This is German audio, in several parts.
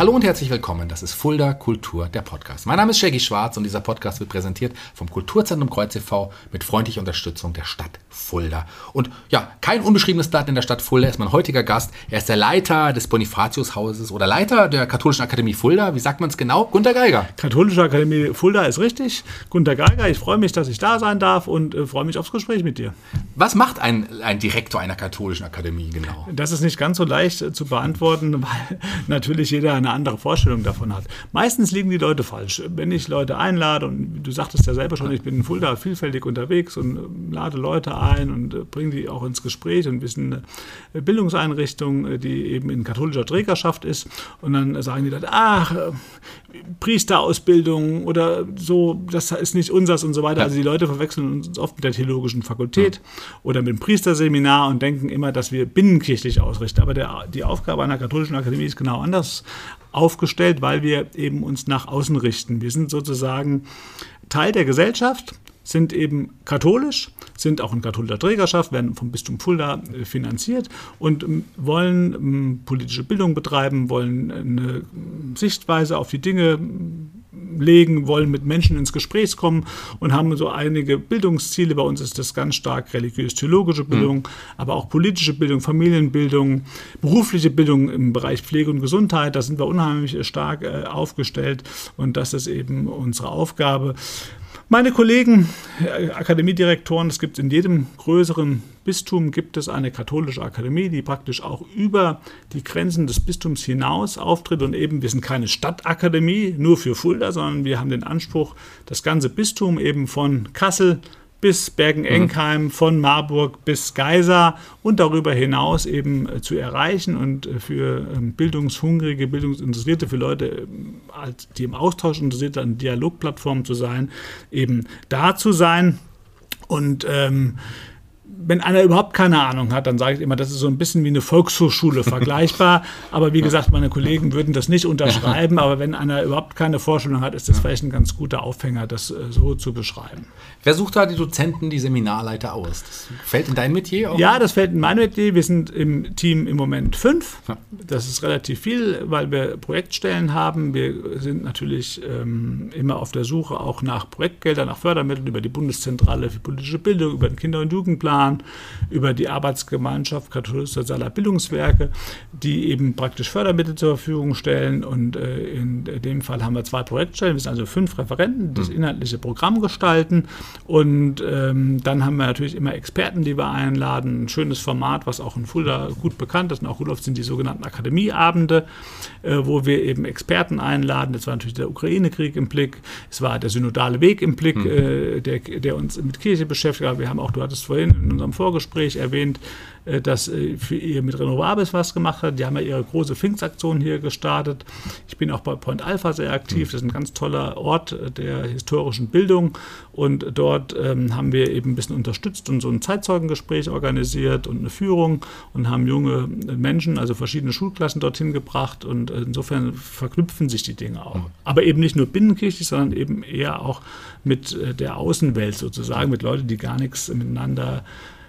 Hallo und herzlich willkommen. Das ist Fulda Kultur, der Podcast. Mein Name ist Shaggy Schwarz und dieser Podcast wird präsentiert vom Kulturzentrum Kreuz e.V. mit freundlicher Unterstützung der Stadt Fulda. Und ja, kein unbeschriebenes Blatt in der Stadt Fulda ist mein heutiger Gast. Er ist der Leiter des Bonifatiushauses oder Leiter der Katholischen Akademie Fulda. Wie sagt man es genau? Gunter Geiger. Katholische Akademie Fulda ist richtig. Gunter Geiger, ich freue mich, dass ich da sein darf und äh, freue mich aufs Gespräch mit dir. Was macht ein, ein Direktor einer katholischen Akademie genau? Das ist nicht ganz so leicht äh, zu beantworten, weil natürlich jeder eine andere Vorstellung davon hat. Meistens liegen die Leute falsch. Wenn ich Leute einlade, und du sagtest ja selber schon, ich bin in Fulda vielfältig unterwegs und äh, lade Leute ein und äh, bringe die auch ins Gespräch und wir sind eine Bildungseinrichtung, äh, die eben in katholischer Trägerschaft ist. Und dann sagen die Leute, ach, äh, Priesterausbildung oder so, das ist nicht unseres und so weiter. Also die Leute verwechseln uns oft mit der theologischen Fakultät ja. oder mit dem Priesterseminar und denken immer, dass wir binnenkirchlich ausrichten. Aber der, die Aufgabe einer katholischen Akademie ist genau anders aufgestellt, weil wir eben uns nach außen richten. Wir sind sozusagen Teil der Gesellschaft, sind eben katholisch, sind auch in katholischer Trägerschaft, werden vom Bistum Fulda äh, finanziert und ähm, wollen ähm, politische Bildung betreiben, wollen eine Sichtweise auf die Dinge legen, wollen mit Menschen ins Gespräch kommen und haben so einige Bildungsziele. Bei uns ist das ganz stark religiös-theologische Bildung, mhm. aber auch politische Bildung, Familienbildung, berufliche Bildung im Bereich Pflege und Gesundheit. Da sind wir unheimlich stark äh, aufgestellt und das ist eben unsere Aufgabe. Meine Kollegen, äh, Akademiedirektoren, es gibt in jedem größeren Bistum gibt es eine katholische Akademie, die praktisch auch über die Grenzen des Bistums hinaus auftritt. Und eben, wir sind keine Stadtakademie nur für Fulda, sondern wir haben den Anspruch, das ganze Bistum eben von Kassel bis Bergen-Enkheim, mhm. von Marburg bis Geisa und darüber hinaus eben äh, zu erreichen und äh, für ähm, bildungshungrige, bildungsinteressierte, für Leute, ähm, die im Austausch interessiert sind, eine Dialogplattform zu sein, eben da zu sein. Und ähm, wenn einer überhaupt keine Ahnung hat, dann sage ich immer, das ist so ein bisschen wie eine Volkshochschule vergleichbar. aber wie gesagt, meine Kollegen würden das nicht unterschreiben. Aber wenn einer überhaupt keine Vorstellung hat, ist das vielleicht ein ganz guter Aufhänger, das äh, so zu beschreiben. Wer sucht da die Dozenten, die Seminarleiter aus? Das fällt in dein Metier? Auch? Ja, das fällt in mein Metier. Wir sind im Team im Moment fünf. Das ist relativ viel, weil wir Projektstellen haben. Wir sind natürlich ähm, immer auf der Suche auch nach Projektgeldern, nach Fördermitteln über die Bundeszentrale für politische Bildung, über den Kinder- und Jugendplan Jahren über die Arbeitsgemeinschaft katholischer sozialer Bildungswerke, die eben praktisch Fördermittel zur Verfügung stellen. Und äh, in dem Fall haben wir zwei Projektstellen, wir sind also fünf Referenten, die das mhm. inhaltliche Programm gestalten. Und ähm, dann haben wir natürlich immer Experten, die wir einladen. Ein schönes Format, was auch in Fulda gut bekannt ist. Und auch Rudolf sind die sogenannten Akademieabende, äh, wo wir eben Experten einladen. Das war natürlich der Ukraine-Krieg im Blick, es war der synodale Weg im Blick, mhm. äh, der, der uns mit Kirche beschäftigt. Aber wir haben auch, du hattest vorhin in unserem Vorgespräch erwähnt, äh, dass äh, für ihr mit Renovables was gemacht hat. Die haben ja ihre große Pfingstaktion hier gestartet. Ich bin auch bei Point Alpha sehr aktiv. Das ist ein ganz toller Ort äh, der historischen Bildung. Und dort ähm, haben wir eben ein bisschen unterstützt und so ein Zeitzeugengespräch organisiert und eine Führung und haben junge Menschen, also verschiedene Schulklassen dorthin gebracht. Und insofern verknüpfen sich die Dinge auch. Aber eben nicht nur binnenkirchlich, sondern eben eher auch mit der Außenwelt sozusagen, mit Leuten, die gar nichts miteinander äh,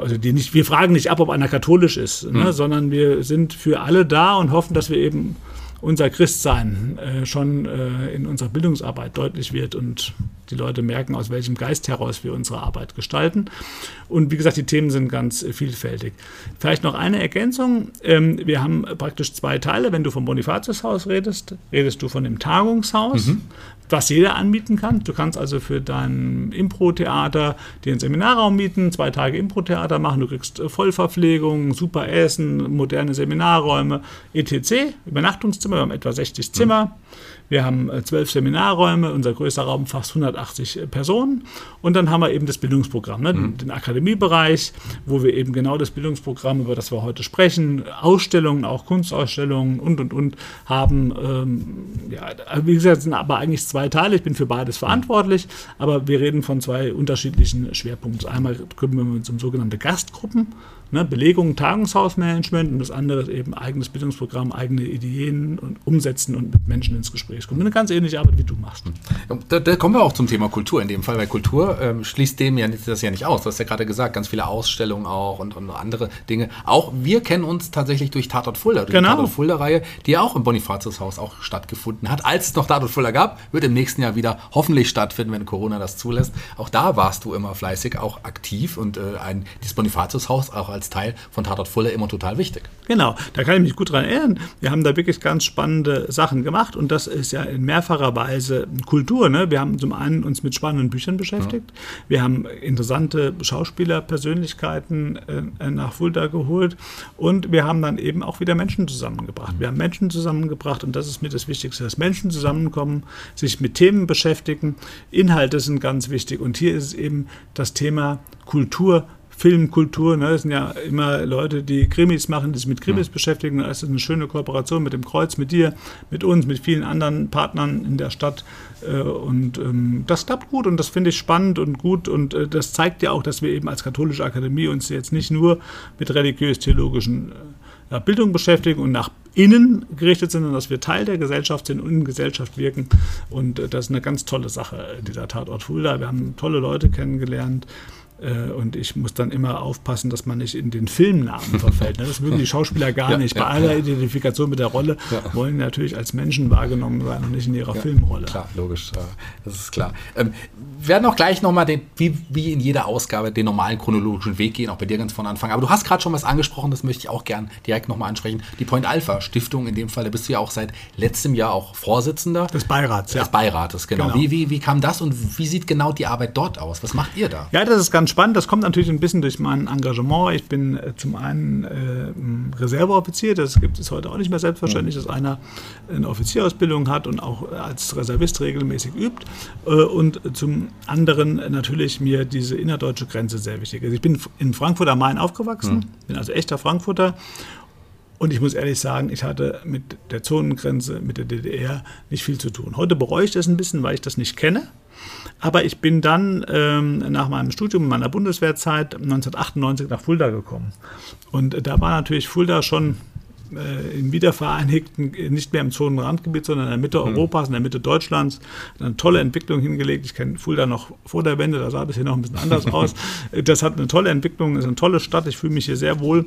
also die nicht, wir fragen nicht ab, ob einer katholisch ist, ne, mhm. sondern wir sind für alle da und hoffen, dass wir eben unser Christsein äh, schon äh, in unserer Bildungsarbeit deutlich wird und die Leute merken, aus welchem Geist heraus wir unsere Arbeit gestalten. Und wie gesagt, die Themen sind ganz vielfältig. Vielleicht noch eine Ergänzung. Ähm, wir haben praktisch zwei Teile. Wenn du vom Bonifatiushaus redest, redest du von dem Tagungshaus. Mhm was jeder anbieten kann. Du kannst also für dein Impro-Theater einen Seminarraum mieten, zwei Tage Impro-Theater machen, du kriegst äh, Vollverpflegung, super Essen, moderne Seminarräume, etc., Übernachtungszimmer, wir haben etwa 60 Zimmer. Wir haben äh, zwölf Seminarräume, unser größter Raum fast 180 äh, Personen. Und dann haben wir eben das Bildungsprogramm, ne? mhm. den Akademiebereich, wo wir eben genau das Bildungsprogramm, über das wir heute sprechen, Ausstellungen, auch Kunstausstellungen und, und, und haben. Ähm, ja, wie gesagt, sind aber eigentlich zwei zwei Teile. Ich bin für beides verantwortlich, aber wir reden von zwei unterschiedlichen Schwerpunkten. Einmal kümmern wir uns um sogenannte Gastgruppen, ne, Belegung, Tagungshausmanagement und das andere ist eben eigenes Bildungsprogramm, eigene Ideen und umsetzen und mit Menschen ins Gespräch kommen. Eine ganz ähnliche Arbeit, wie du machst. Da, da kommen wir auch zum Thema Kultur in dem Fall, weil Kultur ähm, schließt dem ja das ja nicht aus. Du hast ja gerade gesagt, ganz viele Ausstellungen auch und, und andere Dinge. Auch wir kennen uns tatsächlich durch Tatort Fulda, durch Genau. die Tatort Fulda-Reihe, die ja auch im Bonifatiushaus auch stattgefunden hat. Als es noch Tatort Fulda gab, wird im nächsten Jahr wieder hoffentlich stattfinden, wenn Corona das zulässt. Auch da warst du immer fleißig, auch aktiv und äh, ein, dieses Bonifatiushaus auch als Teil von Tatort Fulda immer total wichtig. Genau, da kann ich mich gut dran erinnern. Wir haben da wirklich ganz spannende Sachen gemacht und das ist ja in mehrfacher Weise Kultur. Ne? Wir haben zum einen uns mit spannenden Büchern beschäftigt. Wir haben interessante Schauspielerpersönlichkeiten äh, nach Fulda geholt und wir haben dann eben auch wieder Menschen zusammengebracht. Wir haben Menschen zusammengebracht und das ist mir das Wichtigste, dass Menschen zusammenkommen, sich mit Themen beschäftigen. Inhalte sind ganz wichtig und hier ist es eben das Thema Kultur. Filmkultur, ne? das sind ja immer Leute, die Krimis machen, die sich mit Krimis beschäftigen. Da ist eine schöne Kooperation mit dem Kreuz, mit dir, mit uns, mit vielen anderen Partnern in der Stadt. Äh, Und ähm, das klappt gut und das finde ich spannend und gut. Und äh, das zeigt ja auch, dass wir eben als katholische Akademie uns jetzt nicht nur mit religiös-theologischen äh, Bildung beschäftigen und nach innen gerichtet sind, sondern dass wir Teil der Gesellschaft sind und in Gesellschaft wirken. Und das ist eine ganz tolle Sache, dieser Tatort Fulda. Wir haben tolle Leute kennengelernt. Äh, Und ich muss dann immer aufpassen, dass man nicht in den Filmnamen verfällt. ne? Das mögen die Schauspieler gar Ja, nicht. Bei ja, aller ja. Identifikation mit der Rolle wollen die natürlich als Menschen wahrgenommen sein und nicht in ihrer Filmrolle. Klar, logisch, das ist klar. Ähm, wir werden auch gleich nochmal, wie, wie in jeder Ausgabe, den normalen chronologischen Weg gehen, auch bei dir ganz von Anfang. Aber du hast gerade schon was angesprochen, das möchte ich auch gern direkt nochmal ansprechen. Die Point Alpha Stiftung in dem Fall, da bist du ja auch seit letztem Jahr auch Vorsitzender Des Beirats, ja. des Beirates, genau. Genau. Wie, wie, wie kam das und wie sieht genau die Arbeit dort aus? Was macht ihr da? Ja, das ist ganz spannend. Das kommt natürlich ein bisschen durch mein Engagement. Ich bin äh, zum einen äh, Reserveoffizier, das gibt es heute auch nicht mehr selbstverständlich, dass einer eine Offizierausbildung hat und auch als Reservist regelmäßig übt. Äh, und zum anderen natürlich mir diese innerdeutsche Grenze sehr wichtig ist. Ich bin in Frankfurt am Main aufgewachsen, bin also echter Frankfurter. Und ich muss ehrlich sagen, ich hatte mit der Zonengrenze, mit der DDR nicht viel zu tun. Heute bereue ich das ein bisschen, weil ich das nicht kenne. Aber ich bin dann ähm, nach meinem Studium in meiner Bundeswehrzeit 1998 nach Fulda gekommen. Und da war natürlich Fulda schon äh, im Wiedervereinigten, nicht mehr im Zonenrandgebiet, sondern in der Mitte Europas, in der Mitte Deutschlands. Hat Eine tolle Entwicklung hingelegt. Ich kenne Fulda noch vor der Wende, da sah das hier noch ein bisschen anders aus. Das hat eine tolle Entwicklung, ist eine tolle Stadt. Ich fühle mich hier sehr wohl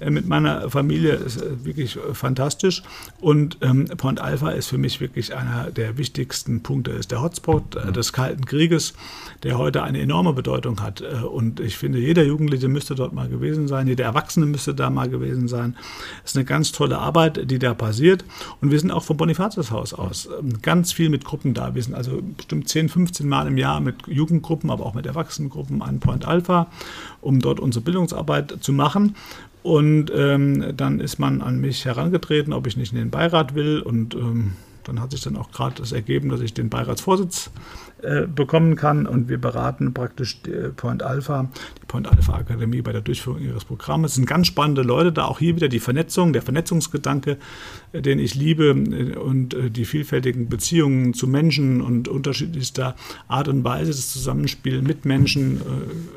äh, mit meiner Familie, ist äh, wirklich äh, fantastisch. Und ähm, Point Alpha ist für mich wirklich einer der wichtigsten Punkte, ist der Hotspot äh, des Kalten Krieges, der heute eine enorme Bedeutung hat. Äh, Und ich finde, jeder Jugendliche müsste dort mal gewesen sein, jeder Erwachsene müsste da mal gewesen sein. Es ist eine ganz tolle Arbeit, die da passiert. Und wir sind auch vom Bonifatiushaus aus ähm, ganz viel mit Gruppen da. Wir sind also bestimmt 10, 15 Mal im Jahr mit Jugendgruppen, aber auch mit Erwachsenengruppen an Point Alpha, um dort unsere Bildungsarbeit zu machen. Und ähm, dann ist man an mich herangetreten, ob ich nicht in den Beirat will. Und ähm, dann hat sich dann auch gerade das ergeben, dass ich den Beiratsvorsitz äh, bekommen kann. Und wir beraten praktisch die Point Alpha, die Point Alpha Akademie bei der Durchführung ihres Programmes. Es sind ganz spannende Leute da. Auch hier wieder die Vernetzung, der Vernetzungsgedanke, äh, den ich liebe äh, und äh, die vielfältigen Beziehungen zu Menschen und unterschiedlichster Art und Weise, das Zusammenspiel mit Menschen äh,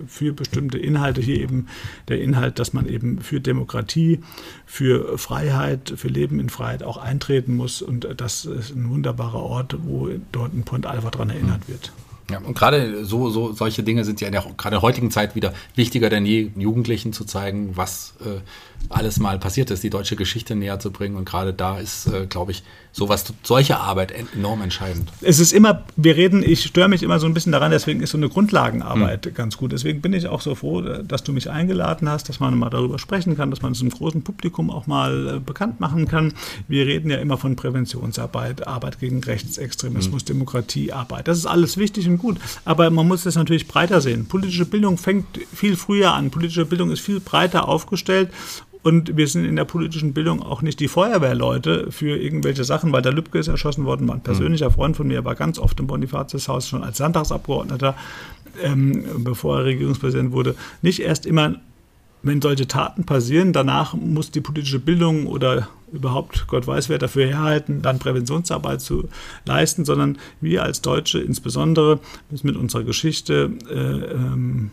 für bestimmte Inhalte. Hier eben der Inhalt, dass man eben für Demokratie, für Freiheit, für Leben in Freiheit auch eintreten muss. Und das ist ein wunderbarer Ort, wo dort ein Point Alpha daran erinnert wird. Ja, und gerade so, so solche Dinge sind ja in der, gerade in der heutigen Zeit wieder wichtiger denn je, Jugendlichen zu zeigen, was äh, alles mal passiert ist, die deutsche Geschichte näher zu bringen. Und gerade da ist, äh, glaube ich, sowas, solche Arbeit enorm entscheidend. Es ist immer, wir reden, ich störe mich immer so ein bisschen daran, deswegen ist so eine Grundlagenarbeit ganz gut. Deswegen bin ich auch so froh, dass du mich eingeladen hast, dass man mal darüber sprechen kann, dass man es im großen Publikum auch mal äh, bekannt machen kann. Wir reden ja immer von Präventionsarbeit, Arbeit gegen Rechtsextremismus, Demokratiearbeit. Das ist alles wichtig und gut. Aber man muss das natürlich breiter sehen. Politische Bildung fängt viel früher an. Politische Bildung ist viel breiter aufgestellt. Und wir sind in der politischen Bildung auch nicht die Feuerwehrleute für irgendwelche Sachen, weil der Lübcke ist erschossen worden, war ein persönlicher Freund von mir, war ganz oft im Bonifatiushaus schon als Landtagsabgeordneter, ähm, bevor er Regierungspräsident wurde. Nicht erst immer wenn solche Taten passieren, danach muss die politische Bildung oder überhaupt Gott weiß wer dafür herhalten, dann Präventionsarbeit zu leisten, sondern wir als Deutsche insbesondere müssen mit unserer Geschichte äh, ähm,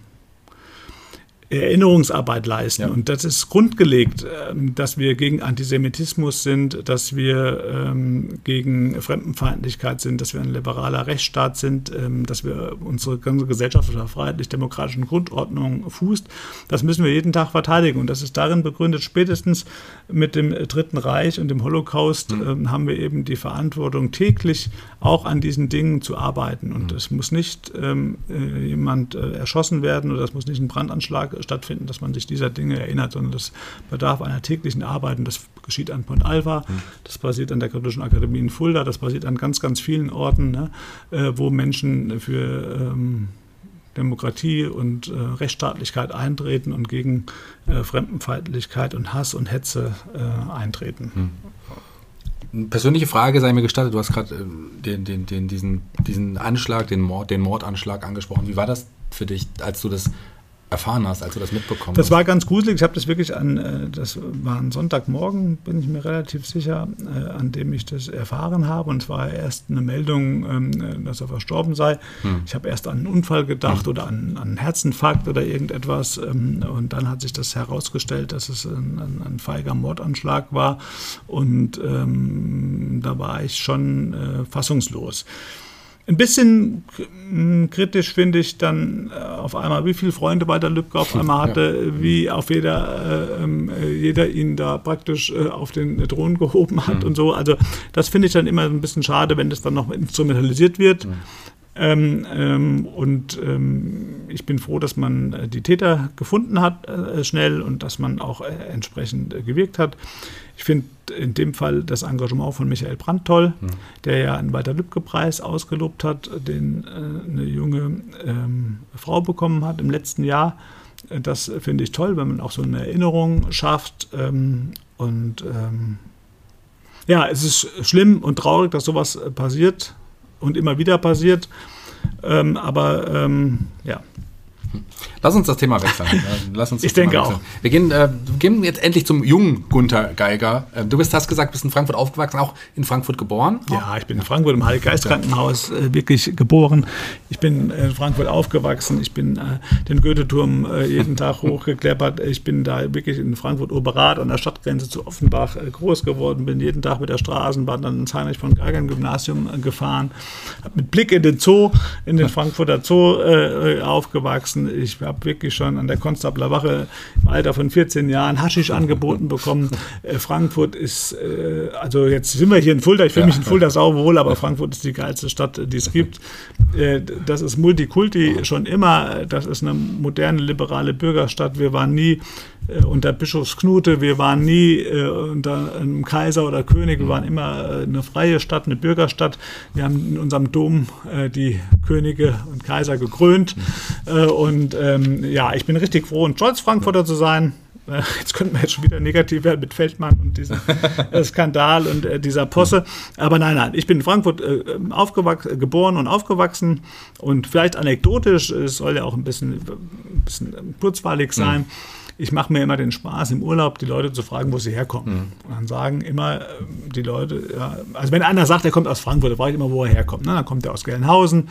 Erinnerungsarbeit leisten. Ja. Und das ist grundgelegt, ähm, dass wir gegen Antisemitismus sind, dass wir ähm, gegen Fremdenfeindlichkeit sind, dass wir ein liberaler Rechtsstaat sind, ähm, dass wir unsere ganze Gesellschaft einer freiheitlich-demokratischen Grundordnung fußt. Das müssen wir jeden Tag verteidigen. Und das ist darin begründet, spätestens mit dem Dritten Reich und dem Holocaust mhm. haben wir eben die Verantwortung, täglich auch an diesen Dingen zu arbeiten. Und mhm. es muss nicht äh, jemand äh, erschossen werden oder es muss nicht ein Brandanschlag stattfinden, dass man sich dieser Dinge erinnert, sondern das bedarf einer täglichen Arbeit und das geschieht an Pont Alva, mhm. das passiert an der Kritischen Akademie in Fulda, das passiert an ganz, ganz vielen Orten, ne, äh, wo Menschen für ähm, Demokratie und äh, Rechtsstaatlichkeit eintreten und gegen äh, Fremdenfeindlichkeit und Hass und Hetze äh, eintreten. Hm. Persönliche Frage sei mir gestattet, du hast gerade äh, den, den, den, diesen, diesen Anschlag, den, Mord, den Mordanschlag angesprochen. Wie war das für dich, als du das erfahren hast, als du das mitbekommen das hast? Das war ganz gruselig. Ich habe das wirklich an, äh, das war ein Sonntagmorgen, bin ich mir relativ sicher, äh, an dem ich das erfahren habe. Und es war erst eine Meldung, ähm, dass er verstorben sei. Hm. Ich habe erst an einen Unfall gedacht hm. oder an, an einen Herzinfarkt oder irgendetwas. Ähm, und dann hat sich das herausgestellt, dass es ein, ein, ein feiger Mordanschlag war. Und ähm, da war ich schon äh, fassungslos. Ein bisschen kritisch finde ich dann äh, auf einmal, wie viele Freunde Walter Lübcke auf einmal hatte, ja. wie auf jeder, äh, ähm, äh, jeder ihn da praktisch äh, auf den Thron gehoben hat mhm. und so. Also das finde ich dann immer ein bisschen schade, wenn das dann noch instrumentalisiert wird. Mhm. Ähm, ähm, und ähm, ich bin froh, dass man äh, die Täter gefunden hat äh, schnell und dass man auch äh, entsprechend äh, gewirkt hat. Ich finde in dem Fall das Engagement von Michael Brandt toll, mhm. der ja einen Walter-Lübcke-Preis ausgelobt hat, den äh, eine junge ähm, Frau bekommen hat im letzten Jahr. Äh, das finde ich toll, wenn man auch so eine Erinnerung schafft. Ähm, und ähm, ja, es ist schlimm und traurig, dass sowas passiert und immer wieder passiert. Ähm, aber ähm, ja. Lass uns das Thema wechseln. Lass uns ich denke wechseln. auch. Wir gehen, äh, gehen jetzt endlich zum jungen Gunther Geiger. Äh, du bist, hast gesagt, bist in Frankfurt aufgewachsen, auch in Frankfurt geboren? Ja, ich bin in Frankfurt im Heilig-Geist-Krankenhaus äh, wirklich geboren. Ich bin in Frankfurt aufgewachsen. Ich bin äh, den Goethe-Turm äh, jeden Tag hochgekleppert. Ich bin da wirklich in Frankfurt-Oberrat an der Stadtgrenze zu Offenbach äh, groß geworden. Bin jeden Tag mit der Straßenbahn dann ins Heinrich von Geigern-Gymnasium gefahren. Hab mit Blick in den Zoo, in den Frankfurter Zoo aufgewachsen. Ich habe wirklich schon an der Konstabler Wache im Alter von 14 Jahren Haschisch angeboten bekommen. Äh, Frankfurt ist, äh, also jetzt sind wir hier in Fulda, ich fühle ja. mich in Fulda sauwohl, aber Frankfurt ist die geilste Stadt, die es gibt. Äh, das ist Multikulti schon immer, das ist eine moderne, liberale Bürgerstadt. Wir waren nie unter Bischofsknute, wir waren nie äh, unter einem Kaiser oder König, wir waren immer äh, eine freie Stadt, eine Bürgerstadt. Wir haben in unserem Dom äh, die Könige und Kaiser gekrönt. Äh, und ähm, ja, ich bin richtig froh und stolz, Frankfurter zu sein. Äh, jetzt könnten wir jetzt schon wieder negativ werden mit Feldmann und diesem Skandal und dieser Posse. Aber nein, nein, ich bin in Frankfurt aufgewachsen, geboren und aufgewachsen. Und vielleicht anekdotisch, es soll ja auch ein bisschen, ein bisschen kurzweilig sein. Mhm ich mache mir immer den Spaß, im Urlaub die Leute zu fragen, wo sie herkommen. Mhm. Und dann sagen immer äh, die Leute, ja, also wenn einer sagt, er kommt aus Frankfurt, dann frage ich immer, wo er herkommt. Ne? Dann kommt er aus Gelnhausen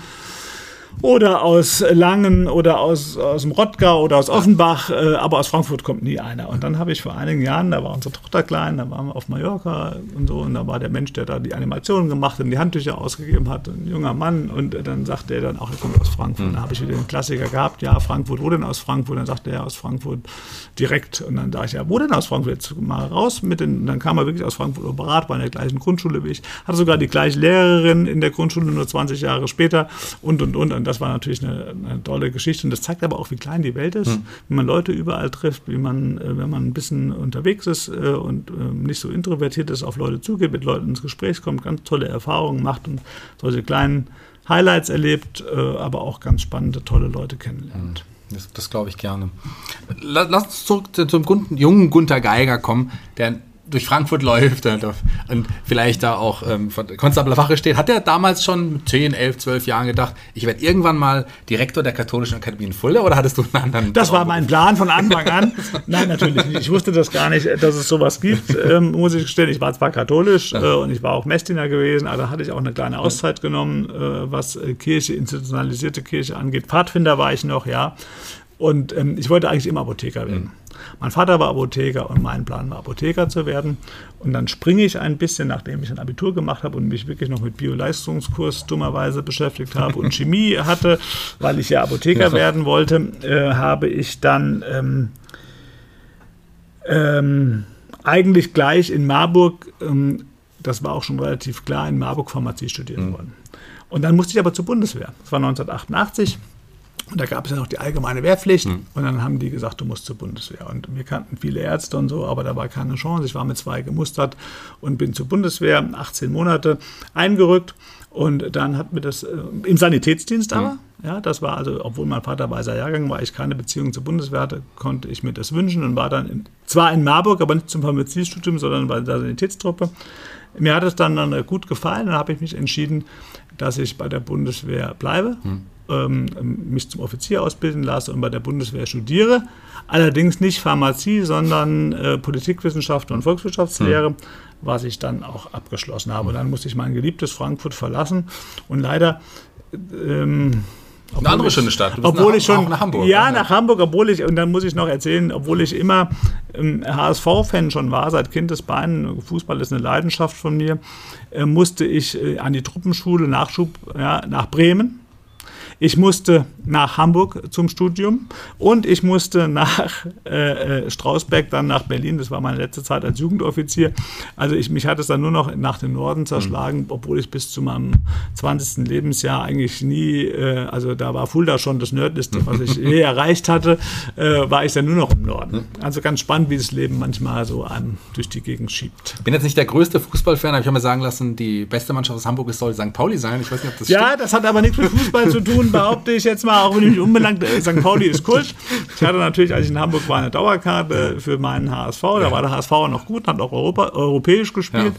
oder aus Langen oder aus, aus dem Rottgau oder aus Offenbach, äh, aber aus Frankfurt kommt nie einer. Und dann habe ich vor einigen Jahren, da war unsere Tochter klein, da waren wir auf Mallorca und so, und da war der Mensch, der da die Animationen gemacht und die Handtücher ausgegeben hat, ein junger Mann, und dann sagte er dann auch, er kommt aus Frankfurt. Mhm. Da habe ich wieder den Klassiker gehabt, ja, Frankfurt, wo denn aus Frankfurt? Dann sagte er aus Frankfurt direkt. Und dann dachte ich, ja, wo denn aus Frankfurt? Jetzt mal raus mit den, und dann kam er wirklich aus Frankfurt Operat, war in der gleichen Grundschule wie ich, hatte sogar die gleiche Lehrerin in der Grundschule, nur 20 Jahre später und, und, und. Und das war natürlich eine, eine tolle Geschichte. Und das zeigt aber auch, wie klein die Welt ist, mhm. wie man Leute überall trifft, wie man, äh, wenn man ein bisschen unterwegs ist äh, und äh, nicht so introvertiert ist, auf Leute zugeht, mit Leuten ins Gespräch kommt, ganz tolle Erfahrungen macht und solche kleinen Highlights erlebt, aber auch ganz spannende, tolle Leute kennenlernt. Mhm. Das, das glaube ich gerne. Lass uns zurück zum jungen Gunther Geiger kommen, der durch Frankfurt läuft und vielleicht da auch ähm, von Konstabler Wache steht, hat er damals schon mit 10, 11, 12 Jahren gedacht, ich werde irgendwann mal Direktor der Katholischen Akademie in Fulda oder hattest du einen anderen? Das war mein Plan von Anfang an. Nein, natürlich nicht. Ich wusste das gar nicht, dass es sowas gibt, ähm, muss ich gestehen. Ich war zwar katholisch äh, und ich war auch Messdiener gewesen, aber da hatte ich auch eine kleine Auszeit genommen, äh, was äh, Kirche, institutionalisierte Kirche angeht. Pfadfinder war ich noch, ja. Und ähm, ich wollte eigentlich immer Apotheker werden. Mhm. Mein Vater war Apotheker und mein Plan war, Apotheker zu werden. Und dann springe ich ein bisschen, nachdem ich ein Abitur gemacht habe und mich wirklich noch mit Bioleistungskurs dummerweise beschäftigt habe und Chemie hatte, weil ich ja Apotheker werden wollte, äh, habe ich dann ähm, ähm, eigentlich gleich in Marburg, ähm, das war auch schon relativ klar, in Marburg Pharmazie studieren mhm. wollen. Und dann musste ich aber zur Bundeswehr. Das war 1988. Und da gab es ja noch die allgemeine Wehrpflicht. Mhm. Und dann haben die gesagt, du musst zur Bundeswehr. Und wir kannten viele Ärzte und so, aber da war keine Chance. Ich war mit zwei gemustert und bin zur Bundeswehr, 18 Monate eingerückt. Und dann hat mir das äh, im Sanitätsdienst aber, mhm. ja, das war also, obwohl mein Vater weißer Jahrgang war, ich keine Beziehung zur Bundeswehr hatte, konnte ich mir das wünschen und war dann in, zwar in Marburg, aber nicht zum Pharmaziestudium, sondern bei der Sanitätstruppe. Mir hat es dann, dann äh, gut gefallen, dann habe ich mich entschieden, dass ich bei der Bundeswehr bleibe. Mhm ähm, mich zum Offizier ausbilden lasse und bei der Bundeswehr studiere. Allerdings nicht Pharmazie, sondern äh, Politikwissenschaft und Volkswirtschaftslehre, hm. was ich dann auch abgeschlossen habe. Und dann musste ich mein geliebtes Frankfurt verlassen und leider. Ähm, eine andere ich, schöne Stadt. obwohl nach, ich schon nach Hamburg. Ja, nach Hamburg, obwohl ich und dann muss ich noch erzählen, obwohl ich immer ähm, HSV-Fan schon war seit Kindesbeinen. Fußball ist eine Leidenschaft von mir. Äh, musste ich äh, an die Truppenschule Nachschub ja, nach Bremen ich musste nach Hamburg zum Studium und ich musste nach äh, äh, Strausberg, dann nach Berlin. Das war meine letzte Zeit als Jugendoffizier. Also ich, mich hat es dann nur noch nach dem Norden zerschlagen, mhm. obwohl ich bis zu meinem 20. Lebensjahr eigentlich nie, äh, also da war Fulda schon das Nördlichste, was ich je erreicht hatte, äh, war ich dann nur noch im Norden. Mhm. Also ganz spannend, wie das Leben manchmal so einem durch die Gegend schiebt. Ich bin jetzt nicht der größte Fußballfan, aber ich habe mir sagen lassen, die beste Mannschaft aus Hamburg soll St. Pauli sein. Ich weiß nicht, ob das Ja, stimmt. das hat aber nichts mit Fußball zu tun behaupte ich jetzt mal, auch wenn ich mich unbelangt, äh, St. Pauli ist Kult. Ich hatte natürlich, als ich in Hamburg war, eine Dauerkarte für meinen HSV. Da war der HSV auch noch gut, hat auch Europa, europäisch gespielt.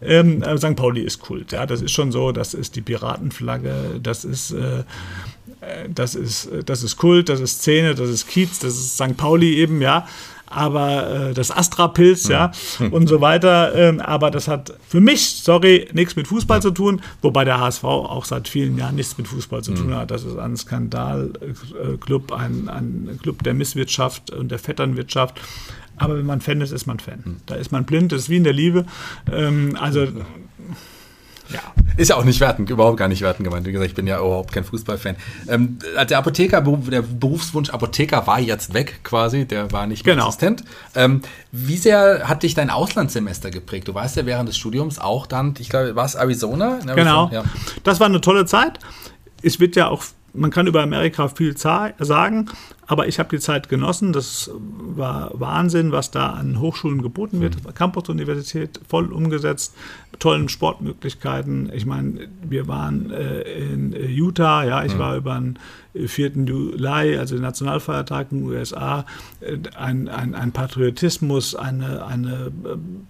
Ja. Ähm, äh, St. Pauli ist Kult. Ja, das ist schon so. Das ist die Piratenflagge. Das ist. Äh, äh das ist, das ist Kult, das ist Szene, das ist Kiez, das ist St. Pauli eben, ja aber äh, das Astra-Pilz, ja, hm. und so weiter. Ähm, aber das hat für mich, sorry, nichts mit Fußball zu tun, wobei der HSV auch seit vielen Jahren nichts mit Fußball zu tun hm. hat. Das ist ein Skandalclub, ein, ein Club der Misswirtschaft und der Vetternwirtschaft. Aber wenn man Fan ist, ist man Fan. Hm. Da ist man blind, das ist wie in der Liebe. Ähm, also ja. Ist ja auch nicht wertend, überhaupt gar nicht wertend gemeint. Wie gesagt, ich bin ja überhaupt kein Fußballfan. Ähm, der Apotheker, der Berufswunsch Apotheker war jetzt weg quasi, der war nicht mehr genau. existent. Ähm, wie sehr hat dich dein Auslandssemester geprägt? Du warst ja während des Studiums auch dann, ich glaube, war es Arizona? Arizona? Genau. Ja. Das war eine tolle Zeit. Es wird ja auch man kann über Amerika viel sagen, aber ich habe die Zeit genossen. Das war Wahnsinn, was da an Hochschulen geboten wird. Mhm. Campus-Universität voll umgesetzt, tollen Sportmöglichkeiten. Ich meine, wir waren äh, in Utah, ja, ich mhm. war über den 4. Juli, also den Nationalfeiertag in den USA, äh, ein, ein, ein Patriotismus, eine, eine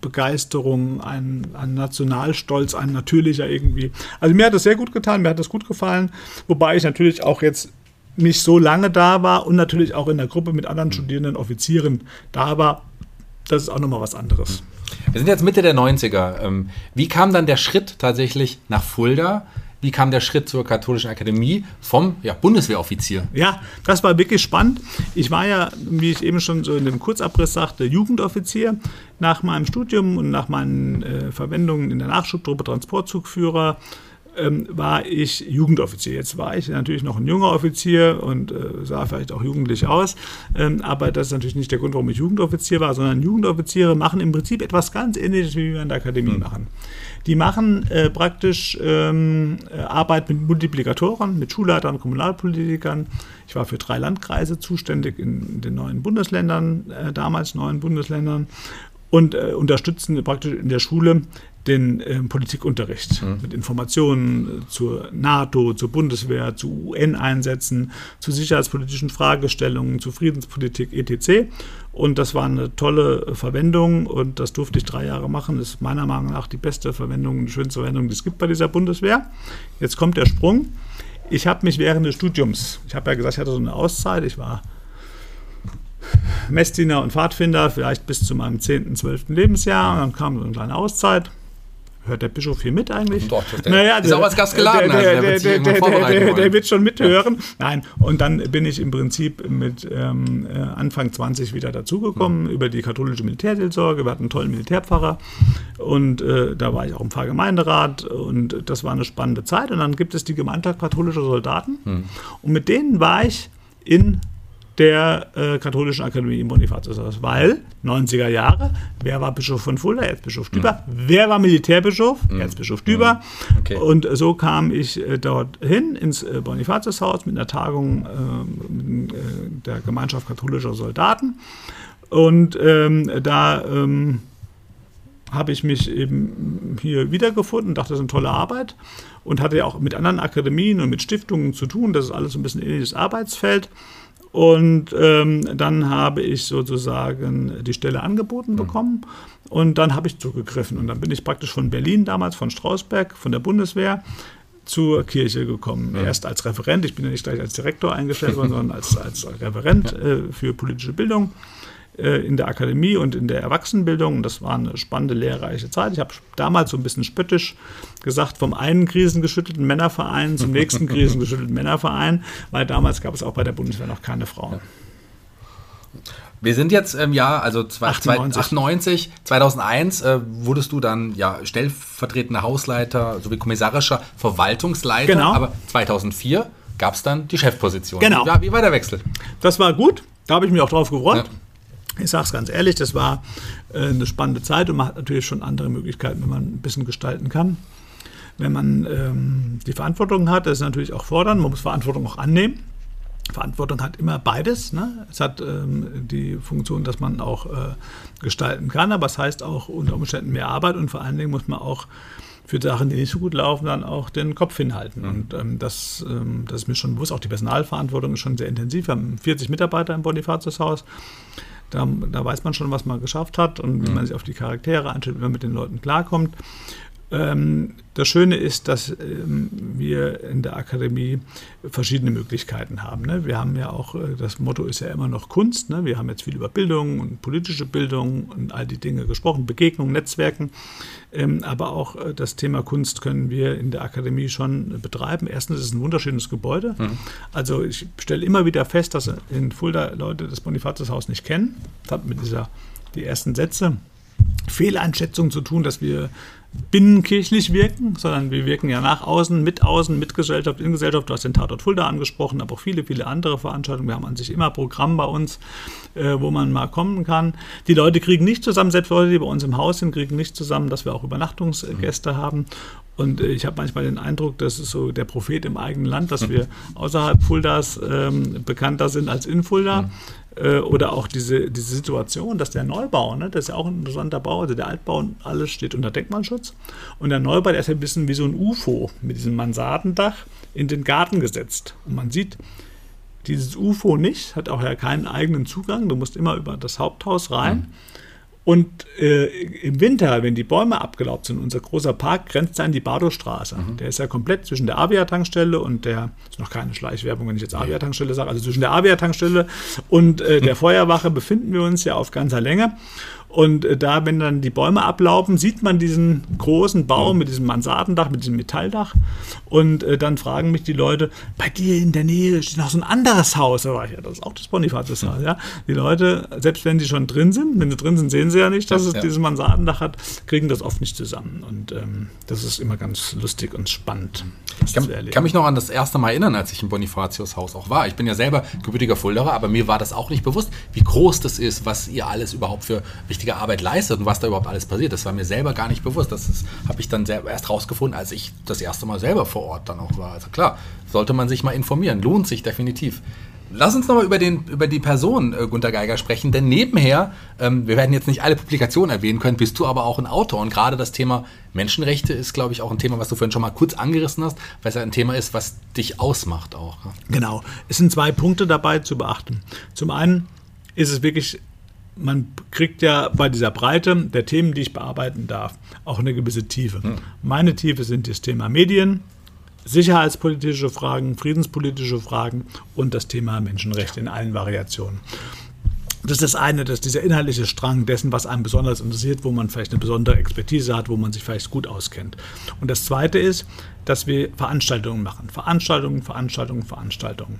Begeisterung, ein, ein Nationalstolz, ein natürlicher irgendwie. Also mir hat das sehr gut getan, mir hat das gut gefallen, wobei ich natürlich auch jetzt nicht so lange da war und natürlich auch in der Gruppe mit anderen studierenden Offizieren da war. Das ist auch nochmal was anderes. Wir sind jetzt Mitte der 90er. Ähm, wie kam dann der Schritt tatsächlich nach Fulda? Wie kam der Schritt zur Katholischen Akademie vom ja, Bundeswehroffizier? Ja, das war wirklich spannend. Ich war ja, wie ich eben schon so in dem Kurzabriss sagte, Jugendoffizier. Nach meinem Studium und nach meinen äh, Verwendungen in der Nachschubtruppe Transportzugführer ähm, war ich Jugendoffizier. Jetzt war ich natürlich noch ein junger Offizier und äh, sah vielleicht auch jugendlich aus, ähm, aber das ist natürlich nicht der Grund, warum ich Jugendoffizier war, sondern Jugendoffiziere machen im Prinzip etwas ganz Ähnliches, wie wir in der Akademie mhm. machen. Die machen äh, praktisch ähm, äh, Arbeit mit Multiplikatoren, mit Schulleitern, Kommunalpolitikern. Ich war für drei Landkreise zuständig in den neuen Bundesländern, äh, damals neuen Bundesländern und äh, unterstützen praktisch in der Schule den äh, Politikunterricht mhm. mit Informationen zur NATO, zur Bundeswehr, zu UN-Einsätzen, zu sicherheitspolitischen Fragestellungen, zu Friedenspolitik etc. Und das war eine tolle Verwendung und das durfte ich drei Jahre machen. Das ist meiner Meinung nach die beste Verwendung, die schönste Verwendung, die es gibt bei dieser Bundeswehr. Jetzt kommt der Sprung. Ich habe mich während des Studiums, ich habe ja gesagt, ich hatte so eine Auszeit, ich war Messdiener und Pfadfinder, vielleicht bis zu meinem 10., 12. Lebensjahr. Und dann kam so eine kleine Auszeit. Hört der Bischof hier mit eigentlich? Doch, der naja, ist auch als Gast geladen. Der, der, also der, der, der, wird schon mithören. Ja. Nein, und dann bin ich im Prinzip mit ähm, äh, Anfang 20 wieder dazugekommen mhm. über die katholische Militärseelsorge. Wir hatten einen tollen Militärpfarrer und äh, da war ich auch im Pfarrgemeinderat und das war eine spannende Zeit. Und dann gibt es die Gemeinschaft katholischer Soldaten mhm. und mit denen war ich in der äh, Katholischen Akademie im Bonifatiushaus, weil 90er Jahre, wer war Bischof von Fulda? Erzbischof Düber. Mhm. Wer war Militärbischof? Mhm. Erzbischof Düber. Mhm. Okay. Und so kam ich äh, dorthin ins äh, Bonifatiushaus mit einer Tagung ähm, äh, der Gemeinschaft katholischer Soldaten. Und ähm, da ähm, habe ich mich eben hier wiedergefunden, dachte, das ist eine tolle Arbeit und hatte ja auch mit anderen Akademien und mit Stiftungen zu tun. Das ist alles ein bisschen ähnliches Arbeitsfeld. Und ähm, dann habe ich sozusagen die Stelle angeboten mhm. bekommen und dann habe ich zugegriffen. Und dann bin ich praktisch von Berlin damals, von Strausberg, von der Bundeswehr zur Kirche gekommen. Ja. Erst als Referent, ich bin ja nicht gleich als Direktor eingestellt worden, sondern als, als Referent äh, für politische Bildung. Äh, in der Akademie und in der Erwachsenenbildung. Und das war eine spannende, lehrreiche Zeit. Ich habe damals so ein bisschen spöttisch gesagt, vom einen krisengeschüttelten Männerverein zum nächsten krisengeschüttelten Männerverein, weil damals gab es auch bei der Bundeswehr noch keine Frauen. Wir sind jetzt im Jahr, also 98, 98 2001 äh, wurdest du dann ja stellvertretender Hausleiter sowie kommissarischer Verwaltungsleiter. Genau. Aber 2004 gab es dann die Chefposition. Genau. Ja, wie war der Wechsel? Das war gut. Da habe ich mich auch drauf gefreut. Ja. Ich sage es ganz ehrlich, das war äh, eine spannende Zeit und man hat natürlich schon andere Möglichkeiten, wenn man ein bisschen gestalten kann. Wenn man ähm, die Verantwortung hat, das ist natürlich auch fordern, man muss Verantwortung auch annehmen. Verantwortung hat immer beides. Ne? Es hat ähm, die Funktion, dass man auch äh, gestalten kann, aber es heißt auch unter Umständen mehr Arbeit und vor allen Dingen muss man auch für Sachen, die nicht so gut laufen, dann auch den Kopf hinhalten. Mhm. Und ähm, das, ähm, das ist mir schon bewusst. Auch die Personalverantwortung ist schon sehr intensiv. Wir haben 40 Mitarbeiter im Bonifatiushaus. Da, da weiß man schon, was man geschafft hat und wie mhm. man sich auf die Charaktere einstellt, wie man mit den Leuten klarkommt. Ähm, das Schöne ist, dass ähm, wir in der Akademie verschiedene Möglichkeiten haben. Ne? Wir haben ja auch, äh, das Motto ist ja immer noch Kunst. Ne? Wir haben jetzt viel über Bildung und politische Bildung und all die Dinge gesprochen, Begegnungen, Netzwerken. Ähm, aber auch äh, das Thema Kunst können wir in der Akademie schon betreiben. Erstens ist es ein wunderschönes Gebäude. Mhm. Also ich stelle immer wieder fest, dass in Fulda Leute das Bonifatiushaus nicht kennen. Das hat mit dieser, die ersten Sätze Fehleinschätzung zu tun, dass wir binnenkirchlich wirken, sondern wir wirken ja nach außen, mit außen, mit Gesellschaft, in Gesellschaft. Du hast den Tatort Fulda angesprochen, aber auch viele, viele andere Veranstaltungen. Wir haben an sich immer Programm bei uns, äh, wo man mal kommen kann. Die Leute kriegen nicht zusammen, selbst Leute, die bei uns im Haus sind, kriegen nicht zusammen, dass wir auch Übernachtungsgäste mhm. haben. Und äh, ich habe manchmal den Eindruck, das ist so der Prophet im eigenen Land, dass wir außerhalb Fuldas ähm, bekannter sind als in Fulda. Äh, oder auch diese, diese Situation, dass der Neubau, ne, das ist ja auch ein interessanter Bau, also der Altbau, alles steht unter Denkmalschutz. Und der Neubau, der ist ja ein bisschen wie so ein UFO mit diesem Mansardendach in den Garten gesetzt. Und man sieht dieses UFO nicht, hat auch ja keinen eigenen Zugang, du musst immer über das Haupthaus rein. Mhm. Und äh, im Winter, wenn die Bäume abgelaubt sind, unser großer Park grenzt an die Bardostraße. Mhm. Der ist ja komplett zwischen der Avia-Tankstelle und der, ist noch keine Schleichwerbung, wenn ich jetzt Avia-Tankstelle sage, also zwischen der Avia-Tankstelle und äh, der Feuerwache befinden wir uns ja auf ganzer Länge. Und äh, da, wenn dann die Bäume ablaufen, sieht man diesen großen Baum mit diesem Mansardendach, mit diesem Metalldach. Und äh, dann fragen mich die Leute, bei dir in der Nähe steht noch so ein anderes Haus. Da war ich, ja, das ist auch das Bonifatiushaus. Ja. Die Leute, selbst wenn sie schon drin sind, wenn sie drin sind, sehen sie ja nicht, dass es ja. dieses Mansardendach hat, kriegen das oft nicht zusammen. Und ähm, das ist immer ganz lustig und spannend. Ich kann, kann, mich noch an das erste Mal erinnern, als ich im Bonifatius-Haus auch war. Ich bin ja selber gebürtiger Fulderer, aber mir war das auch nicht bewusst, wie groß das ist, was ihr alles überhaupt für wichtige Arbeit leistet und was da überhaupt alles passiert. Das war mir selber gar nicht bewusst. Das habe ich dann erst rausgefunden, als ich das erste Mal selber vor Ort dann auch war. Also klar, sollte man sich mal informieren. Lohnt sich definitiv. Lass uns nochmal über, über die Person äh, Gunter Geiger sprechen, denn nebenher, ähm, wir werden jetzt nicht alle Publikationen erwähnen können, bist du aber auch ein Autor. Und gerade das Thema Menschenrechte ist, glaube ich, auch ein Thema, was du vorhin schon mal kurz angerissen hast, weil es ja ein Thema ist, was dich ausmacht auch. Genau. Es sind zwei Punkte dabei zu beachten. Zum einen ist es wirklich man kriegt ja bei dieser Breite der Themen, die ich bearbeiten darf, auch eine gewisse Tiefe. Hm. Meine Tiefe sind das Thema Medien, sicherheitspolitische Fragen, friedenspolitische Fragen und das Thema Menschenrechte in allen Variationen. Das ist das eine, das ist dieser inhaltliche Strang dessen, was einem besonders interessiert, wo man vielleicht eine besondere Expertise hat, wo man sich vielleicht gut auskennt. Und das zweite ist, dass wir Veranstaltungen machen. Veranstaltungen, Veranstaltungen, Veranstaltungen.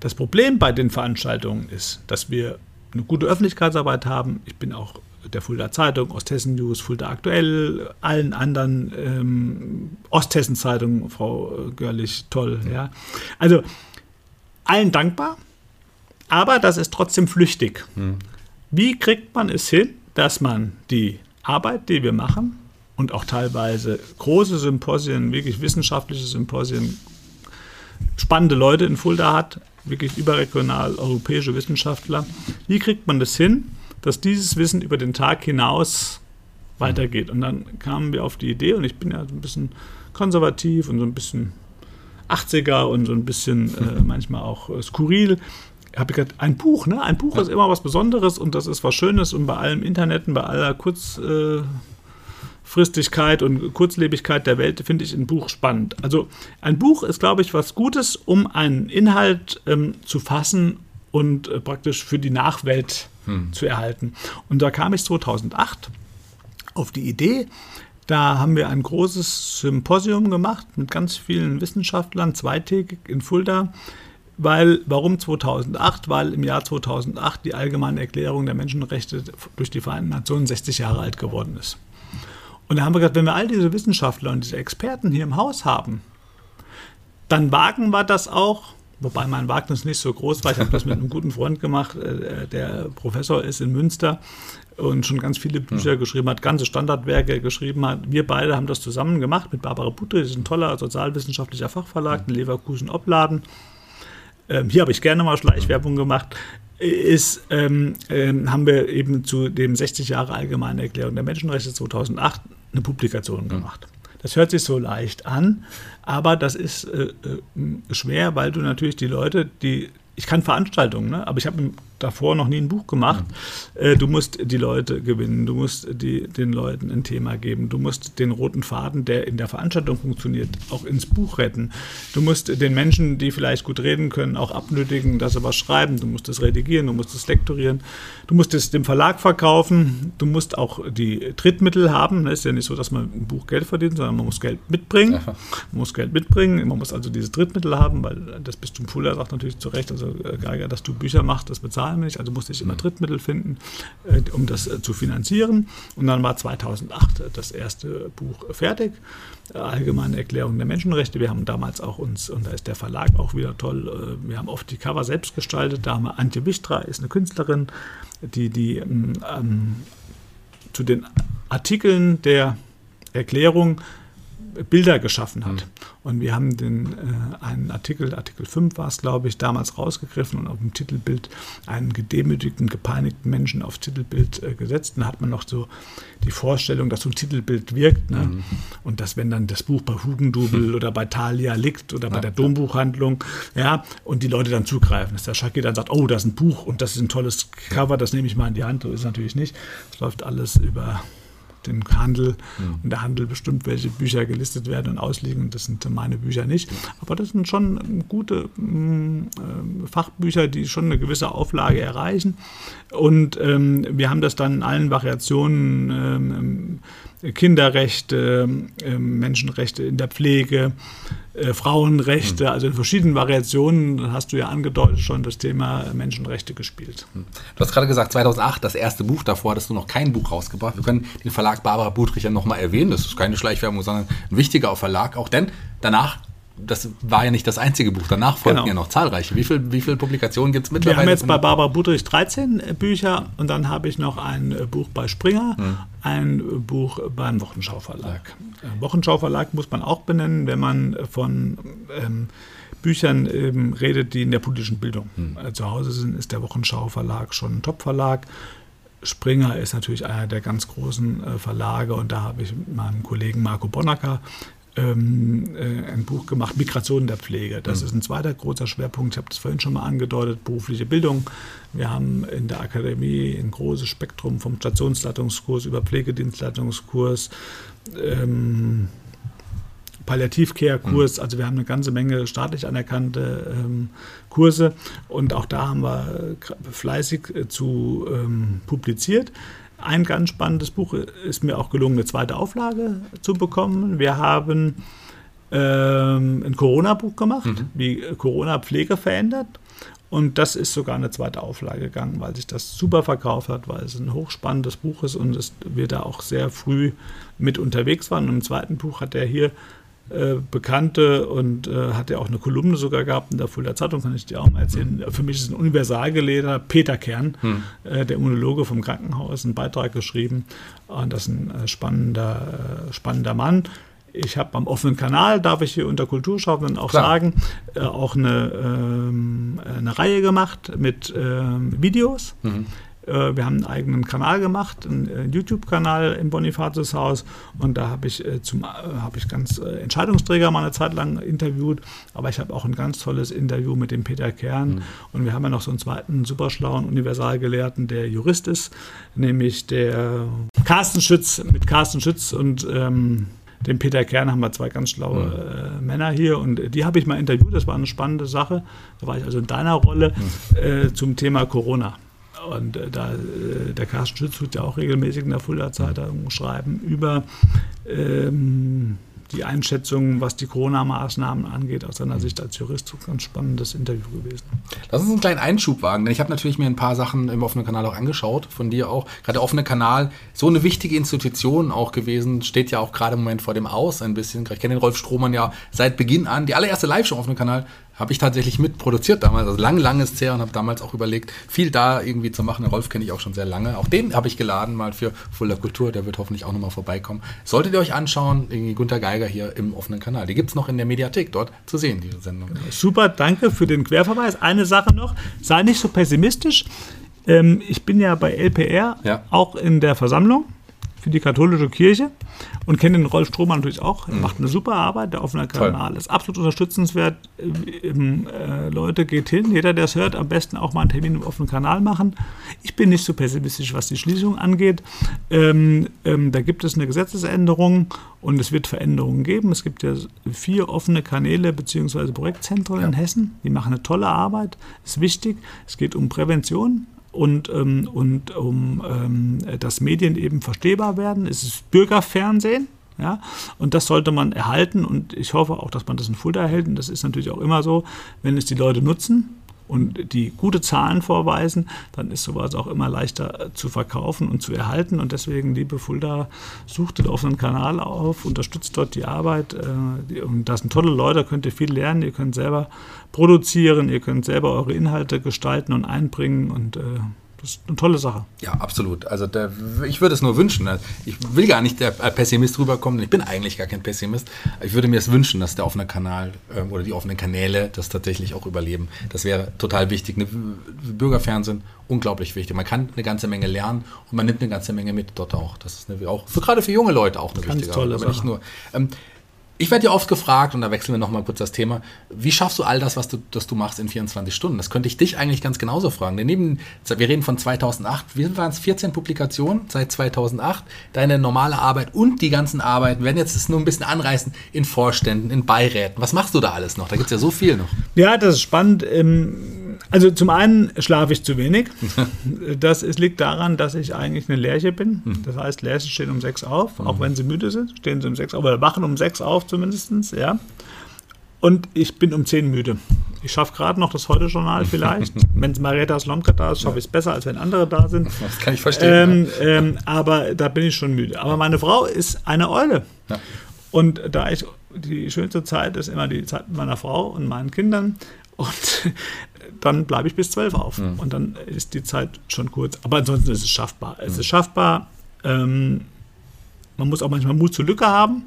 Das Problem bei den Veranstaltungen ist, dass wir eine gute Öffentlichkeitsarbeit haben. Ich bin auch der Fulda Zeitung, Osthessen News, Fulda Aktuell, allen anderen ähm, Osthessen Zeitungen, Frau Görlich, toll. Ja. Also allen dankbar, aber das ist trotzdem flüchtig. Hm. Wie kriegt man es hin, dass man die Arbeit, die wir machen, und auch teilweise große Symposien, wirklich wissenschaftliche Symposien, spannende Leute in Fulda hat, wirklich überregional europäische Wissenschaftler. Wie kriegt man das hin, dass dieses Wissen über den Tag hinaus weitergeht? Und dann kamen wir auf die Idee, und ich bin ja so ein bisschen konservativ und so ein bisschen 80er und so ein bisschen äh, manchmal auch äh, skurril. Habe ich gesagt, ein Buch, ne? Ein Buch ja. ist immer was Besonderes und das ist was Schönes und bei allem Internet und bei aller Kurz. Äh, Kurzfristigkeit und Kurzlebigkeit der Welt finde ich ein Buch spannend. Also ein Buch ist, glaube ich, was Gutes, um einen Inhalt ähm, zu fassen und äh, praktisch für die Nachwelt hm. zu erhalten. Und da kam ich 2008 auf die Idee, da haben wir ein großes Symposium gemacht mit ganz vielen Wissenschaftlern, zweitägig in Fulda. Weil, warum 2008? Weil im Jahr 2008 die Allgemeine Erklärung der Menschenrechte durch die Vereinten Nationen 60 Jahre alt geworden ist. Und da haben wir gesagt, wenn wir all diese Wissenschaftler und diese Experten hier im Haus haben, dann wagen wir das auch, wobei mein Wagnis nicht so groß war. Ich habe das mit einem guten Freund gemacht, äh, der Professor ist in Münster und schon ganz viele Bücher ja. geschrieben hat, ganze Standardwerke geschrieben hat. Wir beide haben das zusammen gemacht mit Barbara Putri, das ist ein toller sozialwissenschaftlicher Fachverlag in Leverkusen-Opladen. Ähm, hier habe ich gerne mal Schleichwerbung gemacht ist, ähm, ähm, haben wir eben zu dem 60 Jahre Allgemeine Erklärung der Menschenrechte 2008 eine Publikation gemacht. Das hört sich so leicht an, aber das ist äh, äh, schwer, weil du natürlich die Leute, die ich kann Veranstaltungen, ne? aber ich habe davor noch nie ein Buch gemacht. Mhm. du musst die Leute gewinnen, du musst die, den Leuten ein Thema geben, du musst den roten Faden, der in der Veranstaltung funktioniert, auch ins Buch retten. Du musst den Menschen, die vielleicht gut reden können, auch abnötigen, dass sie was schreiben. Du musst es redigieren, du musst es lektorieren, du musst es dem Verlag verkaufen, du musst auch die Trittmittel haben. Es ist ja nicht so, dass man ein Buch Geld verdient, sondern man muss Geld mitbringen. Man muss Geld mitbringen, man muss also diese Trittmittel haben, weil das Bistum Fulda sagt natürlich zu Recht, also Geiger, dass du Bücher machst, das bezahlt nicht, also musste ich immer. Drittmittel finden, äh, um das äh, zu finanzieren. Und dann war 2008 das erste Buch fertig, äh, Allgemeine Erklärung der Menschenrechte. Wir haben damals auch uns, und da ist der Verlag auch wieder toll, wir haben oft die Cover selbst gestaltet. Da haben wir Antje Wichtra, ist eine Künstlerin, die, die ähm, ähm zu den Artikeln der Erklärung Bilder geschaffen hat. Mhm. Und wir haben den, äh, einen Artikel, Artikel 5 war es, glaube ich, damals rausgegriffen und auf dem Titelbild einen gedemütigten, gepeinigten Menschen aufs Titelbild äh, gesetzt. Und da hat man noch so die Vorstellung, dass so ein Titelbild wirkt. Ne? Mhm. Und dass, wenn dann das Buch bei Hugendubel mhm. oder bei Thalia liegt oder bei ja, der Dombuchhandlung, ja, und die Leute dann zugreifen, dass der Schacki dann sagt, oh, das ist ein Buch und das ist ein tolles Cover, das nehme ich mal in die Hand. So ist es natürlich nicht. Es läuft alles über den Handel mhm. und der Handel bestimmt, welche Bücher gelistet werden und ausliegen. Das sind meine Bücher nicht. Aber das sind schon gute äh, Fachbücher, die schon eine gewisse Auflage erreichen. Und ähm, wir haben das dann in allen Variationen ähm, Kinderrechte, äh, Menschenrechte in der Pflege, äh, Frauenrechte, hm. also in verschiedenen Variationen hast du ja angedeutet schon das Thema Menschenrechte gespielt. Hm. Du hast gerade gesagt, 2008 das erste Buch, davor hattest du noch kein Buch rausgebracht. Wir können den Verlag Barbara Budrich ja nochmal erwähnen, das ist keine Schleichwerbung, sondern ein wichtiger Verlag auch, denn danach das war ja nicht das einzige Buch. Danach folgten genau. ja noch zahlreiche. Wie viele wie viel Publikationen gibt es mittlerweile? Wir haben jetzt bei Barbara Budrich 13 äh, Bücher und dann habe ich noch ein äh, Buch bei Springer, hm. ein Buch beim Wochenschau-Verlag. Ja. Wochenschau-Verlag muss man auch benennen, wenn man von ähm, Büchern ähm, redet, die in der politischen Bildung hm. äh, zu Hause sind, ist der Wochenschau-Verlag schon ein Top-Verlag. Springer ist natürlich einer der ganz großen äh, Verlage und da habe ich meinem Kollegen Marco Bonacker ähm, äh, ein Buch gemacht, Migration der Pflege. Das mhm. ist ein zweiter großer Schwerpunkt. Ich habe das vorhin schon mal angedeutet, berufliche Bildung. Wir haben in der Akademie ein großes Spektrum vom Stationsleitungskurs über Pflegedienstleitungskurs, ähm, Palliativcare-Kurs. Mhm. Also wir haben eine ganze Menge staatlich anerkannte ähm, Kurse und auch da haben wir fleißig äh, zu ähm, publiziert. Ein ganz spannendes Buch ist mir auch gelungen, eine zweite Auflage zu bekommen. Wir haben ähm, ein Corona-Buch gemacht, mhm. wie Corona Pflege verändert. Und das ist sogar eine zweite Auflage gegangen, weil sich das super verkauft hat, weil es ein hochspannendes Buch ist und es, wir da auch sehr früh mit unterwegs waren. Und im zweiten Buch hat er hier äh, Bekannte und äh, hat ja auch eine Kolumne sogar gehabt in der Fulda Zeitung, kann ich dir auch mal erzählen. Mhm. Für mich ist ein Universalgelehrer, Peter Kern, mhm. äh, der Immunologe vom Krankenhaus, einen Beitrag geschrieben. Und das ist ein äh, spannender, äh, spannender Mann. Ich habe am offenen Kanal, darf ich hier unter Kulturschaffenden auch Klar. sagen, auch eine, ähm, eine Reihe gemacht mit ähm, Videos. Mhm wir haben einen eigenen Kanal gemacht, einen YouTube-Kanal im Bonifatius-Haus und da habe ich, äh, zum, äh, hab ich ganz Entscheidungsträger mal eine Zeit lang interviewt, aber ich habe auch ein ganz tolles Interview mit dem Peter Kern mhm. und wir haben ja noch so einen zweiten super schlauen Universalgelehrten, der Jurist ist, nämlich der Carsten Schütz, mit Carsten Schütz und ähm, dem Peter Kern haben wir zwei ganz schlaue mhm. äh, Männer hier und die habe ich mal interviewt, das war eine spannende Sache. Da war ich also in deiner Rolle mhm. äh, zum Thema Corona. Und äh, da, äh, der Carsten Schütz tut ja auch regelmäßig in der Fulda Zeitung schreiben über ähm, die Einschätzung, was die Corona-Maßnahmen angeht, aus seiner Sicht als Jurist. ein ganz spannendes Interview gewesen. Lass uns einen kleinen Einschub wagen, denn ich habe natürlich mir ein paar Sachen im offenen Kanal auch angeschaut, von dir auch. Gerade der offene Kanal, so eine wichtige Institution auch gewesen, steht ja auch gerade im Moment vor dem Aus ein bisschen. Ich kenne den Rolf Strohmann ja seit Beginn an. Die allererste Live-Show auf dem Kanal habe ich tatsächlich mitproduziert damals, also lang, lang ist her und habe damals auch überlegt, viel da irgendwie zu machen. Den Rolf kenne ich auch schon sehr lange. Auch den habe ich geladen mal für Fuller Kultur, der wird hoffentlich auch nochmal vorbeikommen. Solltet ihr euch anschauen, irgendwie Gunter Geiger hier im offenen Kanal. Die gibt es noch in der Mediathek dort zu sehen, diese Sendung. Super, danke für den Querverweis. Eine Sache noch, sei nicht so pessimistisch. Ähm, ich bin ja bei LPR ja. auch in der Versammlung für die katholische Kirche und kenne den Rolf Strohmann natürlich auch. Er mhm. macht eine super Arbeit. Der offene Kanal Toll. ist absolut unterstützenswert. Ähm, äh, Leute, geht hin. Jeder, der es hört, am besten auch mal einen Termin im offenen Kanal machen. Ich bin nicht so pessimistisch, was die Schließung angeht. Ähm, ähm, da gibt es eine Gesetzesänderung und es wird Veränderungen geben. Es gibt ja vier offene Kanäle bzw. Projektzentren ja. in Hessen. Die machen eine tolle Arbeit. Ist wichtig. Es geht um Prävention und, ähm, und um ähm, dass Medien eben verstehbar werden. Es ist Bürgerfernsehen. Ja, und das sollte man erhalten und ich hoffe auch, dass man das in Fulda erhält. Und das ist natürlich auch immer so, wenn es die Leute nutzen, und die gute Zahlen vorweisen, dann ist sowas auch immer leichter zu verkaufen und zu erhalten. Und deswegen, liebe Fulda, sucht den offenen Kanal auf, unterstützt dort die Arbeit. Äh, und das sind tolle Leute, da könnt ihr viel lernen. Ihr könnt selber produzieren, ihr könnt selber eure Inhalte gestalten und einbringen und äh, das ist eine tolle Sache. Ja, absolut. Also der, ich würde es nur wünschen. Ich will gar nicht der Pessimist rüberkommen. Ich bin eigentlich gar kein Pessimist. Ich würde mir es wünschen, dass der offene Kanal äh, oder die offenen Kanäle das tatsächlich auch überleben. Das wäre total wichtig. Eine Bürgerfernsehen, unglaublich wichtig. Man kann eine ganze Menge lernen und man nimmt eine ganze Menge mit dort auch. Das ist eine, auch für, gerade für junge Leute auch eine Ganz wichtige tolle Sache. Aber nicht nur. Ähm, ich werde ja oft gefragt, und da wechseln wir nochmal kurz das Thema, wie schaffst du all das, was du, das du machst in 24 Stunden? Das könnte ich dich eigentlich ganz genauso fragen. Denn neben, wir reden von 2008, wie waren es 14 Publikationen seit 2008, deine normale Arbeit und die ganzen Arbeiten, wir werden jetzt das nur ein bisschen anreißen in Vorständen, in Beiräten. Was machst du da alles noch? Da gibt es ja so viel noch. Ja, das ist spannend. Ähm also zum einen schlafe ich zu wenig. Das ist, liegt daran, dass ich eigentlich eine Lerche bin. Hm. Das heißt, Lerchen stehen um sechs auf, auch hm. wenn sie müde sind, stehen sie um sechs auf, oder wachen um sechs auf zumindest, ja. Und ich bin um zehn müde. Ich schaffe gerade noch das Heute-Journal vielleicht. wenn Marietta Slomka da ist, schaffe ich es besser, als wenn andere da sind. Das kann ich verstehen. Ähm, ähm, aber da bin ich schon müde. Aber meine Frau ist eine Eule. Ja. Und da ich die schönste Zeit ist immer die Zeit mit meiner Frau und meinen Kindern. Und dann bleibe ich bis zwölf auf. Mhm. Und dann ist die Zeit schon kurz. Aber ansonsten ist es schaffbar. Es mhm. ist schaffbar. Ähm, man muss auch manchmal Mut zur Lücke haben.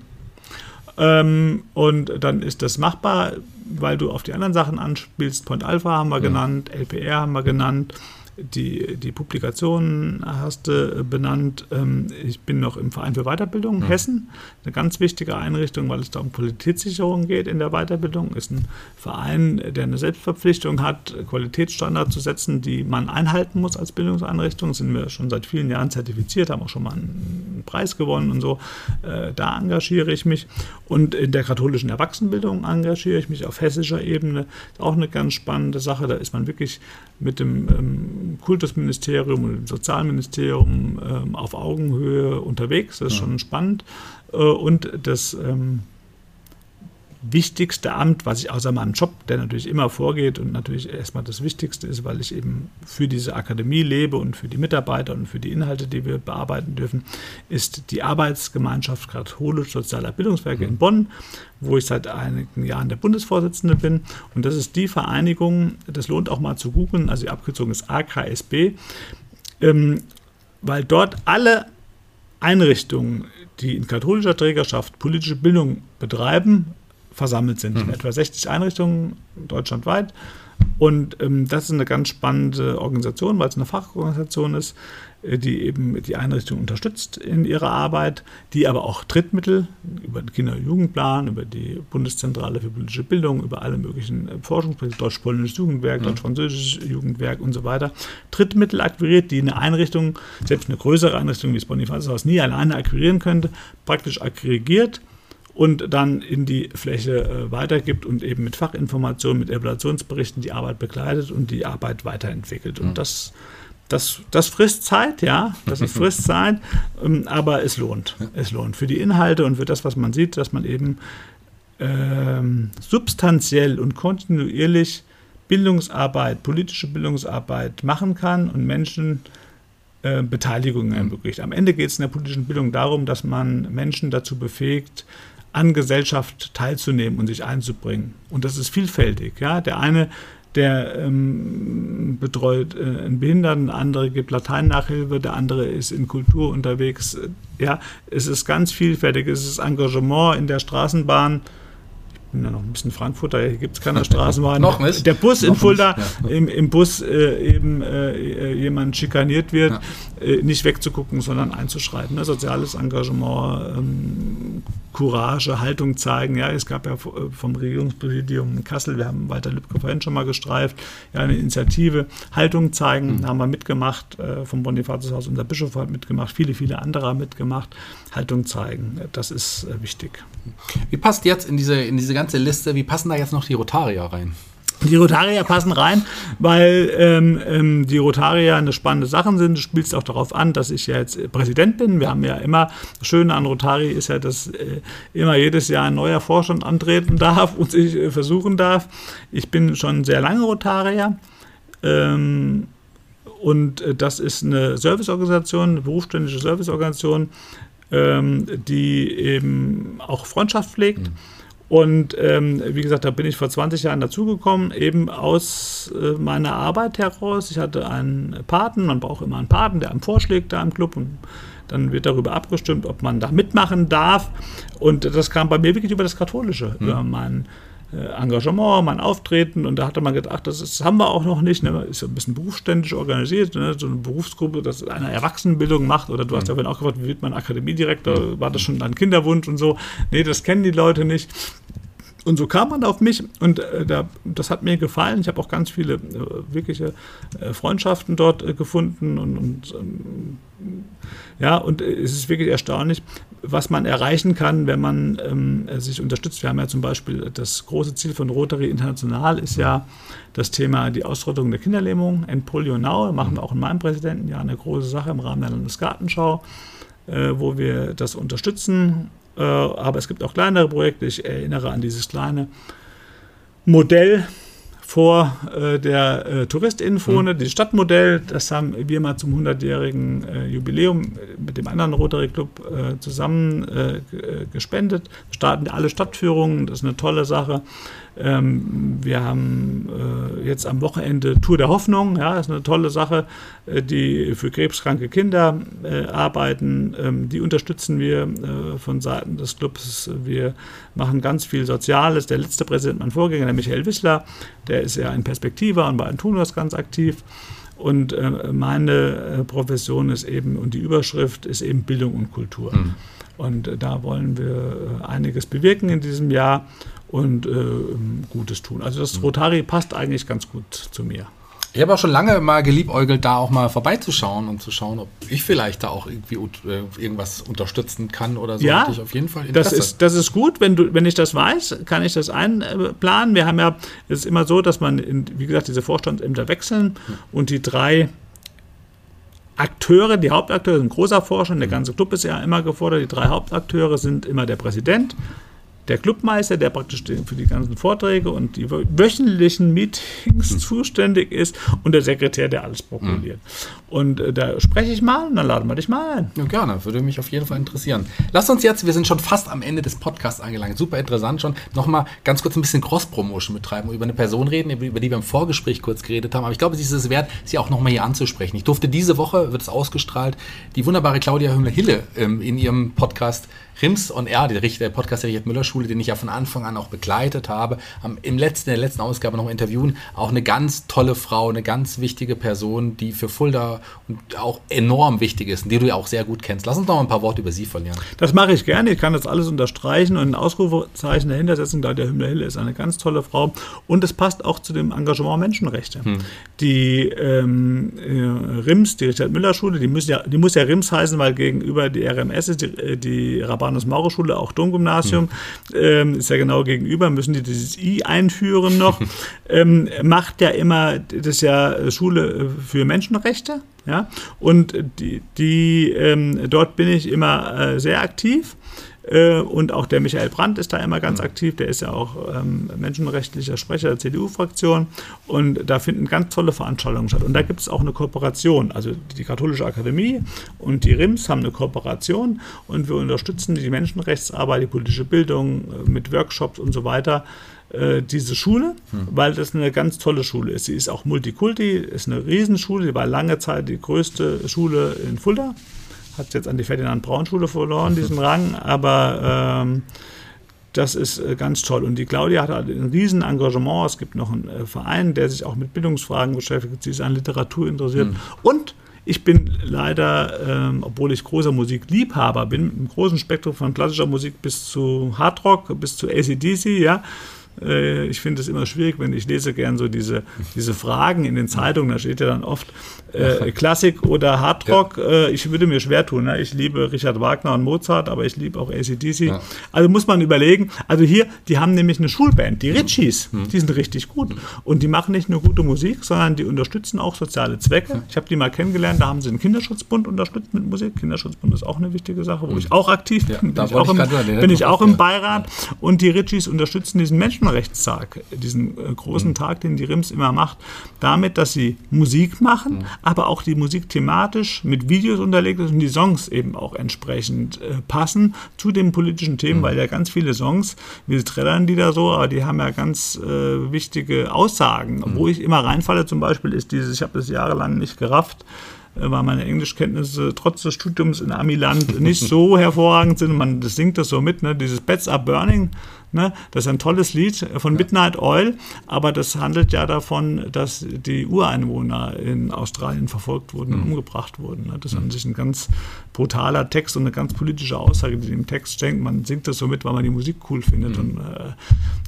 Ähm, und dann ist das machbar, weil du auf die anderen Sachen anspielst. Point Alpha haben wir mhm. genannt, LPR haben wir genannt. Die, die Publikationen hast du benannt. Ähm, ich bin noch im Verein für Weiterbildung ja. Hessen, eine ganz wichtige Einrichtung, weil es da um Qualitätssicherung geht in der Weiterbildung. Ist ein Verein, der eine Selbstverpflichtung hat, Qualitätsstandards zu setzen, die man einhalten muss als Bildungseinrichtung. Sind wir schon seit vielen Jahren zertifiziert, haben auch schon mal einen Preis gewonnen und so. Äh, da engagiere ich mich. Und in der katholischen Erwachsenenbildung engagiere ich mich auf hessischer Ebene. Ist auch eine ganz spannende Sache. Da ist man wirklich mit dem ähm, Kultusministerium und dem Sozialministerium ähm, auf Augenhöhe unterwegs. Das ist schon spannend. Äh, und das ähm, wichtigste Amt, was ich außer meinem Job, der natürlich immer vorgeht und natürlich erstmal das Wichtigste ist, weil ich eben für diese Akademie lebe und für die Mitarbeiter und für die Inhalte, die wir bearbeiten dürfen, ist die Arbeitsgemeinschaft katholisch-sozialer Bildungswerke mhm. in Bonn, wo ich seit einigen Jahren der Bundesvorsitzende bin. Und das ist die Vereinigung, das lohnt auch mal zu googeln, also die Abkürzung ist AKSB, ähm, weil dort alle Einrichtungen, die in katholischer Trägerschaft politische Bildung betreiben, versammelt sind. Mhm. Etwa 60 Einrichtungen deutschlandweit. Und ähm, das ist eine ganz spannende Organisation, weil es eine Fachorganisation ist, äh, die eben die Einrichtung unterstützt in ihrer Arbeit, die aber auch Drittmittel über den Kinder- und Jugendplan, über die Bundeszentrale für politische Bildung, über alle möglichen äh, Forschungsprojekte, Deutsch-Polnisches Jugendwerk, mhm. Deutsch-Französisches Jugendwerk und so weiter, Drittmittel akquiriert, die eine Einrichtung, selbst eine größere Einrichtung wie das Bonifatiushaus nie alleine akquirieren könnte, praktisch aggregiert und dann in die Fläche äh, weitergibt und eben mit Fachinformationen, mit Evaluationsberichten die Arbeit begleitet und die Arbeit weiterentwickelt. Und mhm. das, das, das frisst Zeit, ja, das frisst Zeit, ähm, aber es lohnt. Es lohnt für die Inhalte und für das, was man sieht, dass man eben ähm, substanziell und kontinuierlich Bildungsarbeit, politische Bildungsarbeit machen kann und Menschen äh, Beteiligung ermöglicht. Am Ende geht es in der politischen Bildung darum, dass man Menschen dazu befähigt, an Gesellschaft teilzunehmen und sich einzubringen. Und das ist vielfältig. Ja? Der eine, der ähm, betreut äh, einen Behinderten, der andere gibt Lateinnachhilfe, der andere ist in Kultur unterwegs. Ja, es ist ganz vielfältig. Es ist Engagement in der Straßenbahn bin ja noch ein bisschen Frankfurter, hier gibt es keine Straßenbahn. noch nicht. Der Bus noch in Fulda, ja. im, im, Bus äh, eben äh, jemand schikaniert wird, ja. äh, nicht wegzugucken, sondern einzuschreiten. Ne? Soziales Engagement, ähm, Courage, Haltung zeigen. Ja, es gab ja äh, vom Regierungspräsidium in Kassel, wir haben Walter Lübcke vorhin schon mal gestreift, ja, eine Initiative, Haltung zeigen, mhm. haben wir mitgemacht, äh, vom Bonifatiushaus, unser Bischof hat mitgemacht, viele, viele andere haben mitgemacht. Haltung zeigen, das ist äh, wichtig. Wie passt jetzt in diese, in diese ganze Liste, wie passen da jetzt noch die Rotarier rein? Die Rotarier passen rein, weil ähm, ähm, die Rotarier eine spannende Sache sind. Du spielst auch darauf an, dass ich ja jetzt Präsident bin. Wir haben ja immer, das Schöne an Rotari ist ja, dass äh, immer jedes Jahr ein neuer Vorstand antreten darf und sich äh, versuchen darf. Ich bin schon sehr lange Rotarier. Ähm, und äh, das ist eine Serviceorganisation, eine berufsständische Serviceorganisation, ähm, die eben auch Freundschaft pflegt. Mhm und ähm, wie gesagt, da bin ich vor 20 Jahren dazugekommen, eben aus äh, meiner Arbeit heraus. Ich hatte einen Paten, man braucht immer einen Paten, der einem vorschlägt da im Club und dann wird darüber abgestimmt, ob man da mitmachen darf. Und das kam bei mir wirklich über das Katholische, mhm. über meinen Engagement, mein Auftreten und da hatte man gedacht, das, ist, das haben wir auch noch nicht. Ne? Ist ja ein bisschen berufsständisch organisiert, ne? so eine Berufsgruppe, das eine Erwachsenenbildung macht. Oder du hast ja mhm. vorhin auch gefragt, wie wird man Akademiedirektor? Mhm. War das schon ein Kinderwunsch und so? Nee, das kennen die Leute nicht. Und so kam man auf mich und äh, da, das hat mir gefallen. Ich habe auch ganz viele äh, wirkliche äh, Freundschaften dort äh, gefunden und, und ähm, ja, und es ist wirklich erstaunlich, was man erreichen kann, wenn man ähm, sich unterstützt. Wir haben ja zum Beispiel das große Ziel von Rotary International ist ja das Thema die Ausrottung der Kinderlähmung, End Polio Now. Machen wir auch in meinem Präsidentenjahr eine große Sache im Rahmen der Landesgartenschau, äh, wo wir das unterstützen äh, aber es gibt auch kleinere Projekte. Ich erinnere an dieses kleine Modell vor äh, der äh, Touristinnenfone, mhm. dieses Stadtmodell. Das haben wir mal zum 100-jährigen äh, Jubiläum mit dem anderen Rotary Club äh, zusammen äh, gespendet. Wir starten alle Stadtführungen, das ist eine tolle Sache. Ähm, wir haben äh, jetzt am Wochenende Tour der Hoffnung, ja, ist eine tolle Sache, äh, die für krebskranke Kinder äh, arbeiten. Ähm, die unterstützen wir äh, von Seiten des Clubs. Wir machen ganz viel Soziales. Der letzte Präsident, mein Vorgänger, der Michael Wissler, der ist ja in Perspektiva und bei Antunos ganz aktiv. Und äh, meine äh, Profession ist eben und die Überschrift ist eben Bildung und Kultur. Mhm. Und da wollen wir einiges bewirken in diesem Jahr und äh, Gutes tun. Also das Rotari passt eigentlich ganz gut zu mir. Ich habe auch schon lange mal geliebäugelt, da auch mal vorbeizuschauen und zu schauen, ob ich vielleicht da auch irgendwie äh, irgendwas unterstützen kann oder so. Ja, auf jeden Fall Interesse. Das ist, das ist gut, wenn, du, wenn ich das weiß, kann ich das einplanen. Wir haben ja, es ist immer so, dass man, in, wie gesagt, diese Vorstandsämter wechseln hm. und die drei Akteure, die Hauptakteure sind großer Vorstand, der hm. ganze Club ist ja immer gefordert, die drei Hauptakteure sind immer der Präsident, der Clubmeister, der praktisch für die ganzen Vorträge und die wöchentlichen Meetings mhm. zuständig ist und der Sekretär, der alles protokolliert. Mhm. Und äh, da spreche ich mal und dann laden wir dich mal ein. Ja, gerne, würde mich auf jeden Fall interessieren. Lass uns jetzt, wir sind schon fast am Ende des Podcasts angelangt, super interessant schon, nochmal ganz kurz ein bisschen Cross-Promotion betreiben und über eine Person reden, über die wir im Vorgespräch kurz geredet haben. Aber ich glaube, es ist es wert, sie auch nochmal hier anzusprechen. Ich durfte diese Woche, wird es ausgestrahlt, die wunderbare Claudia Hümmler-Hille ähm, in ihrem Podcast Rims on Air, der, der Podcast der Richard Müller Schule, den ich ja von Anfang an auch begleitet habe, am, im letzten, in der letzten Ausgabe noch interviewen. Auch eine ganz tolle Frau, eine ganz wichtige Person, die für Fulda und auch enorm wichtig ist und die du ja auch sehr gut kennst. Lass uns noch ein paar Worte über sie verlieren. Das mache ich gerne. Ich kann das alles unterstreichen und ein Ausrufezeichen dahinter setzen. Claudia Hümmler-Hille ist eine ganz tolle Frau und es passt auch zu dem Engagement Menschenrechte. Hm. Die ähm, äh, RIMS, die Richard Müller Schule, die, müssen ja, die muss ja RIMS heißen, weil gegenüber die RMS ist die, äh, die Rabat Urbanus-Maurer-Schule, auch Domgymnasium, mhm. ähm, ist ja genau gegenüber, müssen die dieses I einführen noch, ähm, macht ja immer, das ist ja Schule für Menschenrechte, ja, und die, die ähm, dort bin ich immer äh, sehr aktiv äh, und auch der Michael Brandt ist da immer ganz aktiv. Der ist ja auch ähm, menschenrechtlicher Sprecher der CDU-Fraktion. Und da finden ganz tolle Veranstaltungen statt. Und da gibt es auch eine Kooperation. Also die Katholische Akademie und die RIMS haben eine Kooperation. Und wir unterstützen die Menschenrechtsarbeit, die politische Bildung äh, mit Workshops und so weiter äh, diese Schule, hm. weil das eine ganz tolle Schule ist. Sie ist auch Multikulti, ist eine Riesenschule, sie war lange Zeit die größte Schule in Fulda hat jetzt an die Ferdinand-Braun-Schule verloren, diesen Rang, aber ähm, das ist äh, ganz toll. Und die Claudia hat ein riesen Engagement. Es gibt noch einen äh, Verein, der sich auch mit Bildungsfragen beschäftigt. Sie ist an Literatur interessiert. Mhm. Und ich bin leider, ähm, obwohl ich großer Musikliebhaber bin, einem großen Spektrum von klassischer Musik bis zu Hardrock, bis zu ACDC, ja, ich finde es immer schwierig, wenn ich lese gern so diese, diese Fragen in den Zeitungen, da steht ja dann oft äh, Klassik oder Hardrock. Ja. Äh, ich würde mir schwer tun. Ne? Ich liebe Richard Wagner und Mozart, aber ich liebe auch ACDC. Ja. Also muss man überlegen. Also hier, die haben nämlich eine Schulband, die Ritchies. Mhm. Die sind richtig gut. Und die machen nicht nur gute Musik, sondern die unterstützen auch soziale Zwecke. Ich habe die mal kennengelernt, da haben sie den Kinderschutzbund unterstützt mit Musik. Kinderschutzbund ist auch eine wichtige Sache, wo mhm. ich auch aktiv bin. Ja, bin ich auch, im, bin ich auch im Beirat. Und die Ritchies unterstützen diesen Menschen Menschenrechtstag, diesen äh, großen mhm. Tag, den die RIMS immer macht, damit, dass sie Musik machen, mhm. aber auch die Musik thematisch mit Videos unterlegt ist und die Songs eben auch entsprechend äh, passen zu den politischen Themen, mhm. weil ja ganz viele Songs, wir trällern die da so, aber die haben ja ganz äh, wichtige Aussagen. Wo ich immer reinfalle zum Beispiel ist dieses, ich habe das jahrelang nicht gerafft, äh, weil meine Englischkenntnisse trotz des Studiums in Amiland nicht so hervorragend sind. Man das singt das so mit, ne? dieses Beds Are Burning. Ne? Das ist ein tolles Lied von Midnight Oil, aber das handelt ja davon, dass die Ureinwohner in Australien verfolgt wurden und mhm. umgebracht wurden. Ne? Das ist an mhm. sich ein ganz brutaler Text und eine ganz politische Aussage, die im Text steckt. Man singt das so mit, weil man die Musik cool findet mhm.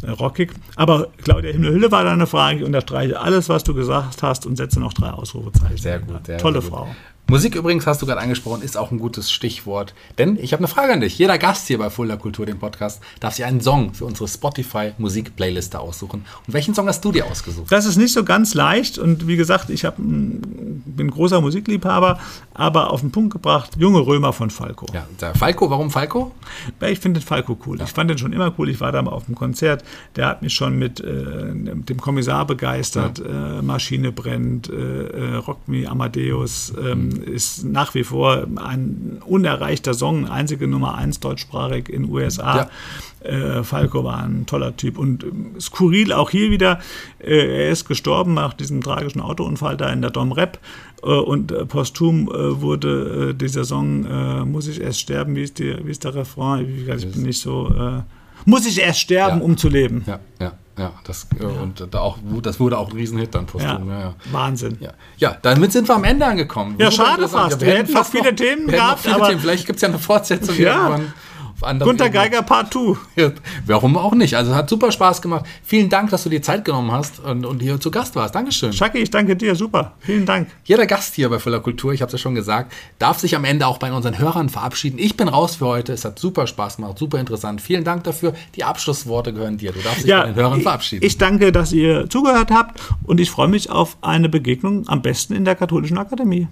und äh, rockig. Aber Claudia Himmel-Hülle war deine Frage. Ich unterstreiche alles, was du gesagt hast und setze noch drei Ausrufezeichen. Sehr gut. Sehr Tolle gut. Frau. Musik übrigens, hast du gerade angesprochen, ist auch ein gutes Stichwort. Denn ich habe eine Frage an dich. Jeder Gast hier bei Fulda Kultur, dem Podcast, darf sich einen Song für unsere Spotify-Musik-Playliste aussuchen. Und welchen Song hast du dir ausgesucht? Das ist nicht so ganz leicht. Und wie gesagt, ich hab, bin großer Musikliebhaber, aber auf den Punkt gebracht, Junge Römer von Falco. Ja, der Falco, warum Falco? Ich finde den Falco cool. Ja. Ich fand den schon immer cool. Ich war da mal auf dem Konzert. Der hat mich schon mit äh, dem Kommissar begeistert. Ja. Äh, Maschine brennt, äh, äh Rock Me Amadeus. Ähm, ist nach wie vor ein unerreichter Song, einzige Nummer eins deutschsprachig in den USA. Ja. Äh, Falco war ein toller Typ und äh, skurril auch hier wieder. Äh, er ist gestorben nach diesem tragischen Autounfall da in der Dom Rep äh, und äh, posthum wurde dieser Song Muss ich erst sterben, wie ist, die, wie ist der Refrain? Ich, ich bin nicht so. muss ich erst sterben, ja. um zu leben. Ja, ja. Ja, das, äh, Und da auch, das wurde auch ein Riesenhit dann postum. Ja. Ja, Wahnsinn. Ja. ja, damit sind wir am Ende angekommen. Ja, schade fast. wir hätten noch fast viele Themen gehabt, viele Themen. Vielleicht gibt es ja eine Fortsetzung Ja. irgendwann. Auf anderen Gunter. Geiger Part 2. Ja, warum auch nicht? Also hat super Spaß gemacht. Vielen Dank, dass du dir Zeit genommen hast und, und hier zu Gast warst. Dankeschön. Schacki, ich danke dir. Super. Vielen Dank. Jeder Gast hier bei Voller Kultur, ich habe es ja schon gesagt, darf sich am Ende auch bei unseren Hörern verabschieden. Ich bin raus für heute. Es hat super Spaß gemacht, super interessant. Vielen Dank dafür. Die Abschlussworte gehören dir. Du darfst dich bei den Hörern verabschieden. Ich danke, dass ihr zugehört habt und ich freue mich auf eine Begegnung am besten in der Katholischen Akademie.